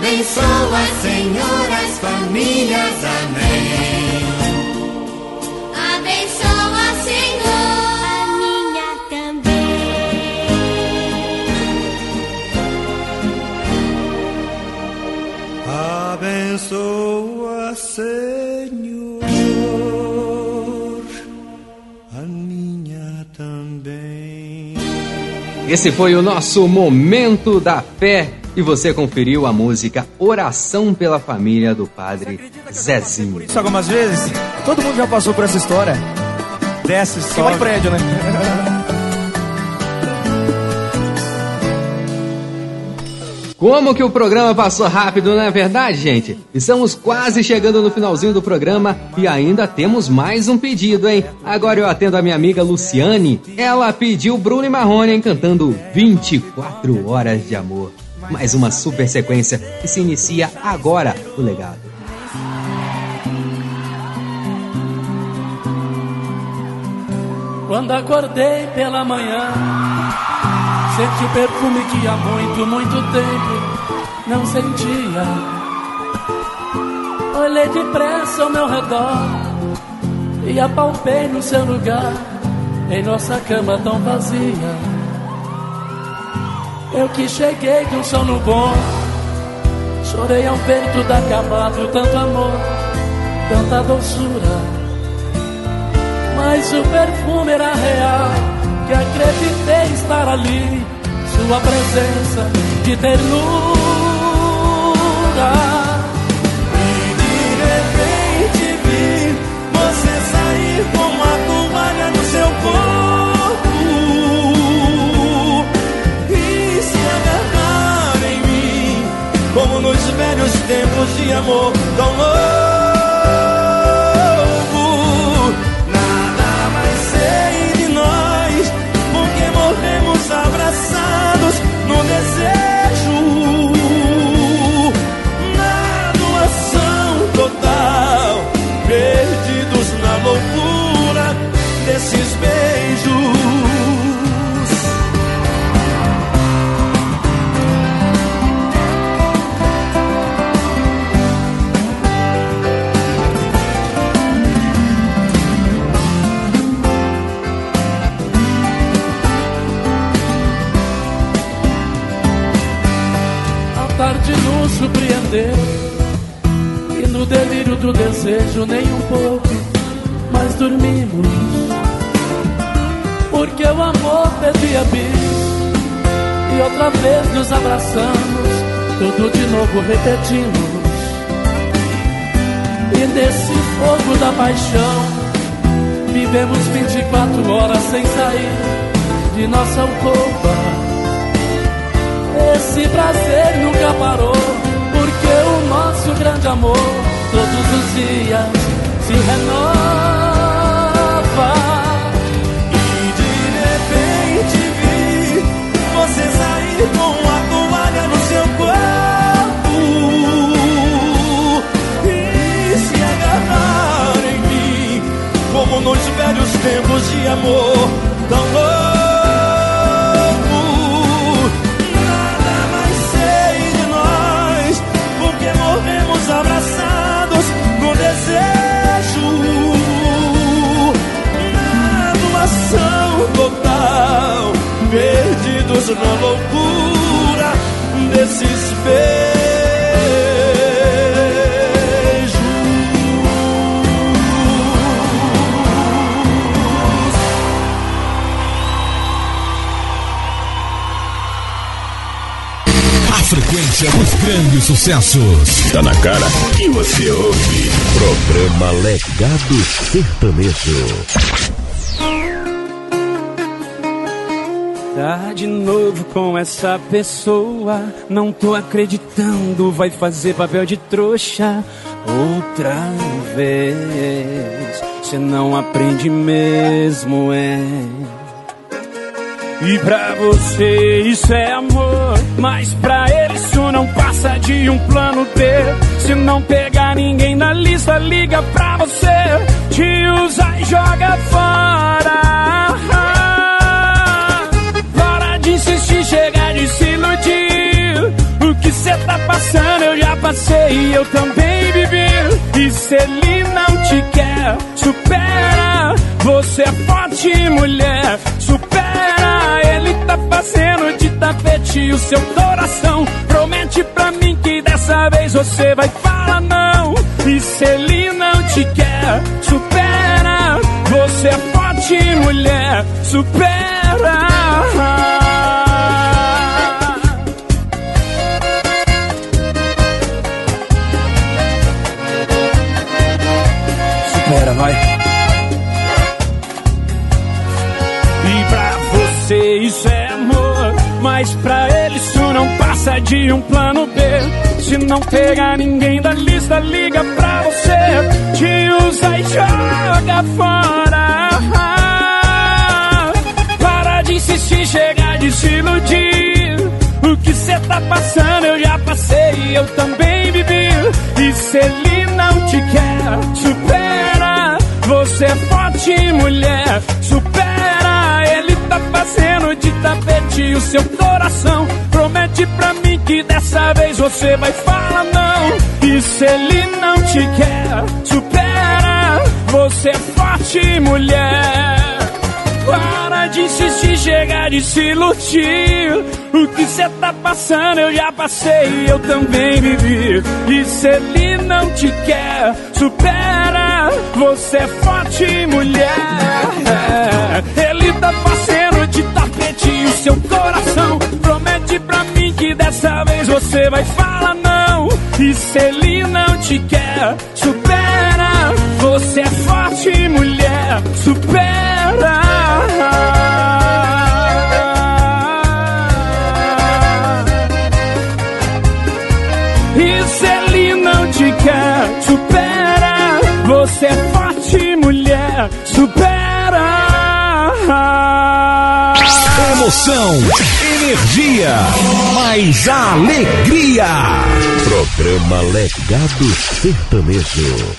S3: Abençoa, Senhor, as famílias, amém.
S30: Abençoa, Senhor, a minha
S3: Abençoa, Senhor, a minha também.
S4: Esse foi o nosso Momento da Fé e você conferiu a música Oração pela Família do Padre Zezinho.
S31: Isso algumas vezes? Todo mundo já passou por essa história. Desce, sobe.
S4: Queima
S31: prédio, né?
S4: Como que o programa passou rápido, não é verdade, gente? Estamos quase chegando no finalzinho do programa e ainda temos mais um pedido, hein? Agora eu atendo a minha amiga Luciane. Ela pediu Bruno e Marrone cantando 24 Horas de Amor. Mais uma super sequência que se inicia agora o legado.
S32: Quando acordei pela manhã, senti o perfume que há muito, muito tempo não sentia. Olhei depressa ao meu redor e apalpei no seu lugar em nossa cama tão vazia. Eu que cheguei com sono bom, chorei ao ver tudo acabado, tanto amor, tanta doçura. Mas o perfume era real, que acreditei estar ali, sua presença de ternura.
S9: De repente vi você sair com velhos tempos de amor tão novo. Nada mais sei de nós, porque morremos abraçados no desejo. Na doação total, perdidos na loucura desses
S32: E no delírio do desejo nem um pouco Mas dormimos. Porque o amor pedia bis E outra vez nos abraçamos Tudo de novo repetimos. E nesse fogo da paixão Vivemos 24 horas sem sair De nossa alcova. Esse prazer nunca parou, nosso grande amor todos os dias se renova.
S9: E de repente vi você sair com a toalha no seu corpo e se agarrar em mim, como nos velhos tempos de amor tão louco. Total, perdidos na loucura desses beijos.
S1: A frequência dos grandes sucessos. Tá na cara que você ouve. Programa Legado Sertanejo.
S33: Tá de novo com essa pessoa. Não tô acreditando, vai fazer papel de trouxa outra vez. Você não aprende mesmo, é. E pra você isso é amor, mas pra ele isso não passa de um plano B. Se não pegar ninguém na lista, liga pra você, te usa e joga fora. Chega de se iludir. O que cê tá passando eu já passei e eu também vivi. E se ele não te quer, supera. Você é forte, mulher, supera. Ele tá fazendo de tapete o seu coração. Promete pra mim que dessa vez você vai falar não. E se ele não te quer, supera. Você é forte, mulher, supera. Passa de um plano B. Se não pegar ninguém da lista, liga pra você, te usa e joga fora. Para de insistir, chega de se iludir. O que cê tá passando eu já passei eu também vivi. E se ele não te quer, supera. Você é forte, mulher, supera. Ele tá fazendo de tapete o seu coração. Promete pra mim que dessa vez você vai falar não. E se ele não te quer, supera. Você é forte, mulher. Para de insistir, chega de se iludir. O que cê tá passando eu já passei, eu também vivi. E se ele não te quer, supera. Você é forte, mulher. Ele seu coração. Promete pra mim que dessa vez você vai falar não. E se ele não te quer, supera. Você é forte, mulher. Supera. E se ele não te quer, supera. Você é forte, mulher, supera.
S1: Emoção, energia, mais alegria. Programa Legado Sertanejo.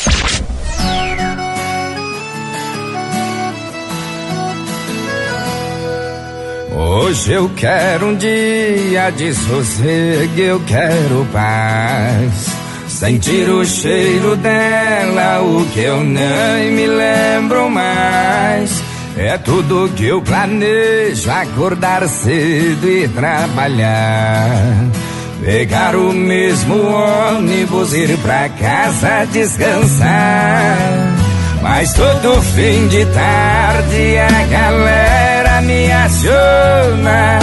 S34: Hoje eu quero um dia de sossego, eu quero paz. Sentir o cheiro dela, o que eu nem me lembro mais. É tudo que eu planejo, acordar cedo e trabalhar. Pegar o mesmo ônibus, ir pra casa descansar. Mas todo fim de tarde a galera me aciona.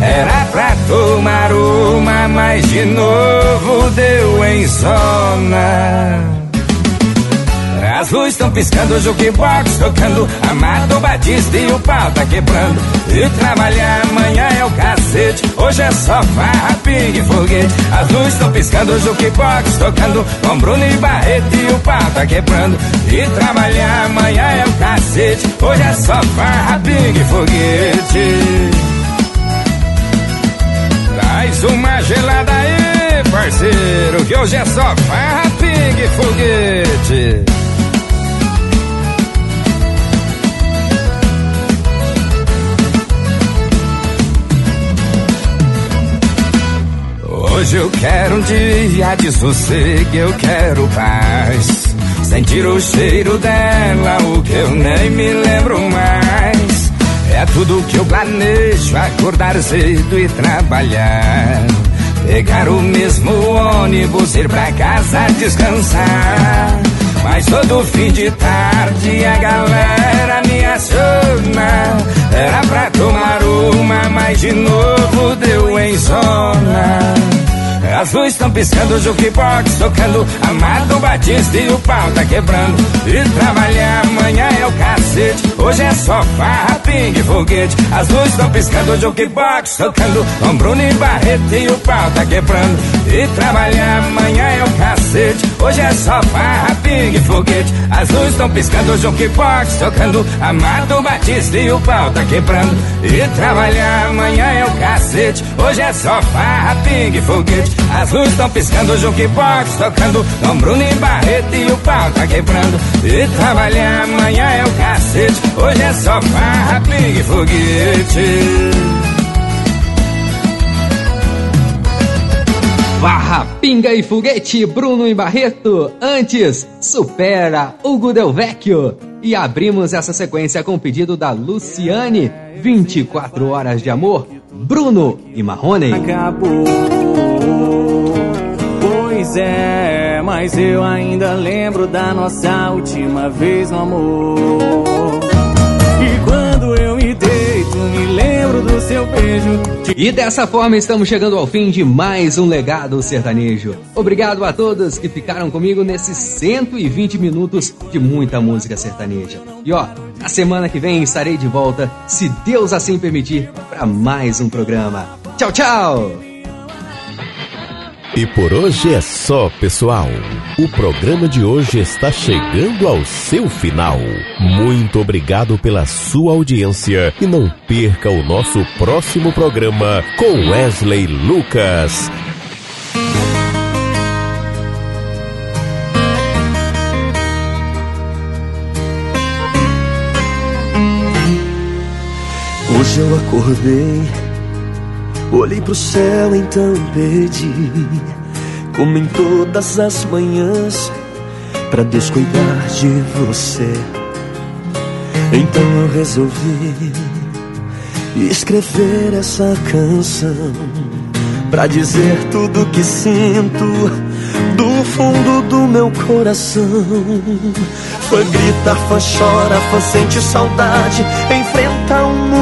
S34: Era pra tomar uma, mas de novo deu em zona. As luzes estão piscando, o jukebox tocando, Amado Batista e o pau tá quebrando. E trabalhar amanhã é o cacete, hoje é só farra, pingue e foguete. As luzes estão piscando, o jukebox tocando, com Bruno e Barreto e o pau tá quebrando. E trabalhar amanhã é o cacete, hoje é só farra, pingue e foguete. Traz uma gelada aí, parceiro, que hoje é só farra, pingue e foguete. Hoje eu quero um dia de sossego, eu quero paz. Sentir o cheiro dela, o que eu nem me lembro mais. É tudo que eu planejo, acordar cedo e trabalhar. Pegar o mesmo ônibus, ir pra casa descansar. Mas todo fim de tarde a galera me aciona. Era pra tomar uma, mas de novo deu em zona. As luzes estão piscando, o jukebox tocando, Amado Batista e o pau tá quebrando. E trabalhar amanhã é o cacete, hoje é só farra, pingue foguete. As luzes estão piscando, o jukebox tocando, com Bruno e Barreto e o pau tá quebrando. E trabalhar amanhã é o cacete, hoje é só farra, pingue foguete. As luzes estão piscando, o jukebox tocando, Amado Batista e o pau tá quebrando. E trabalhar amanhã é o cacete, hoje é só farra, pingue foguete. As luzes estão piscando, o jukebox tocando, com Bruno e Barreto e o pau tá quebrando. E trabalhar amanhã é o cacete, hoje é só farra, pingue e foguete.
S4: Barra, Pinga e Foguete, Bruno e Barreto. Antes, Supera, Hugo Del Vecchio. E abrimos essa sequência com o pedido da Luciane, 24 Horas de Amor, Bruno e Marrone.
S9: Acabou. Pois é, mas eu ainda lembro da nossa última vez no amor. E quando eu me deito, me lembro do seu beijo.
S4: E dessa forma estamos chegando ao fim de mais um Legado Sertanejo. Obrigado a todos que ficaram comigo nesses 120 minutos de muita música sertaneja. E ó, na semana que vem estarei de volta, se Deus assim permitir, para mais um programa. Tchau, tchau!
S1: E por hoje é só, pessoal. O programa de hoje está chegando ao seu final. Muito obrigado pela sua audiência e não perca o nosso próximo programa com Wesley Lucas.
S5: Hoje eu acordei, olhei pro céu, então pedi, como em todas as manhãs, pra Deus cuidar de você.
S17: Então eu resolvi escrever essa canção pra dizer tudo que sinto do fundo do meu coração. Fã grita, fã chora, fã sente saudade. Enfrenta o mundo,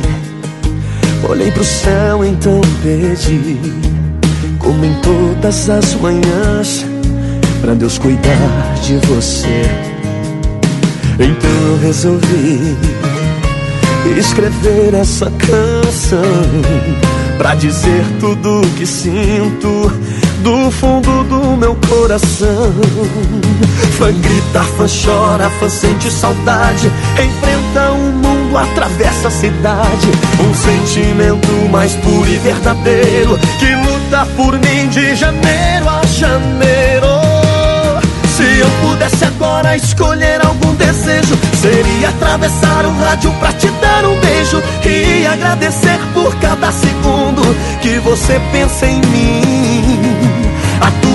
S17: olhei pro céu, então pedi, como em todas as manhãs, pra Deus cuidar de você. Então eu resolvi escrever essa canção pra dizer tudo que sinto do fundo do meu coração. Fã grita, fã chora, fã sente saudade, enfrenta o mundo, atravessa a cidade. Um sentimento mais puro e verdadeiro que luta por mim de janeiro a janeiro. Se eu pudesse agora escolher algum desejo, seria atravessar o rádio pra te dar um beijo e agradecer por cada segundo que você pensa em mim.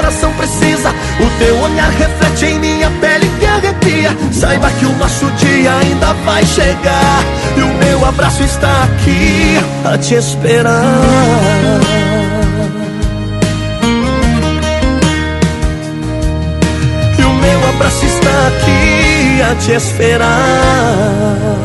S17: coração precisa. O teu olhar reflete em minha pele que arrepia. Saiba que o nosso dia ainda vai chegar. E o meu abraço está aqui a te esperar. E o meu abraço está aqui a te esperar.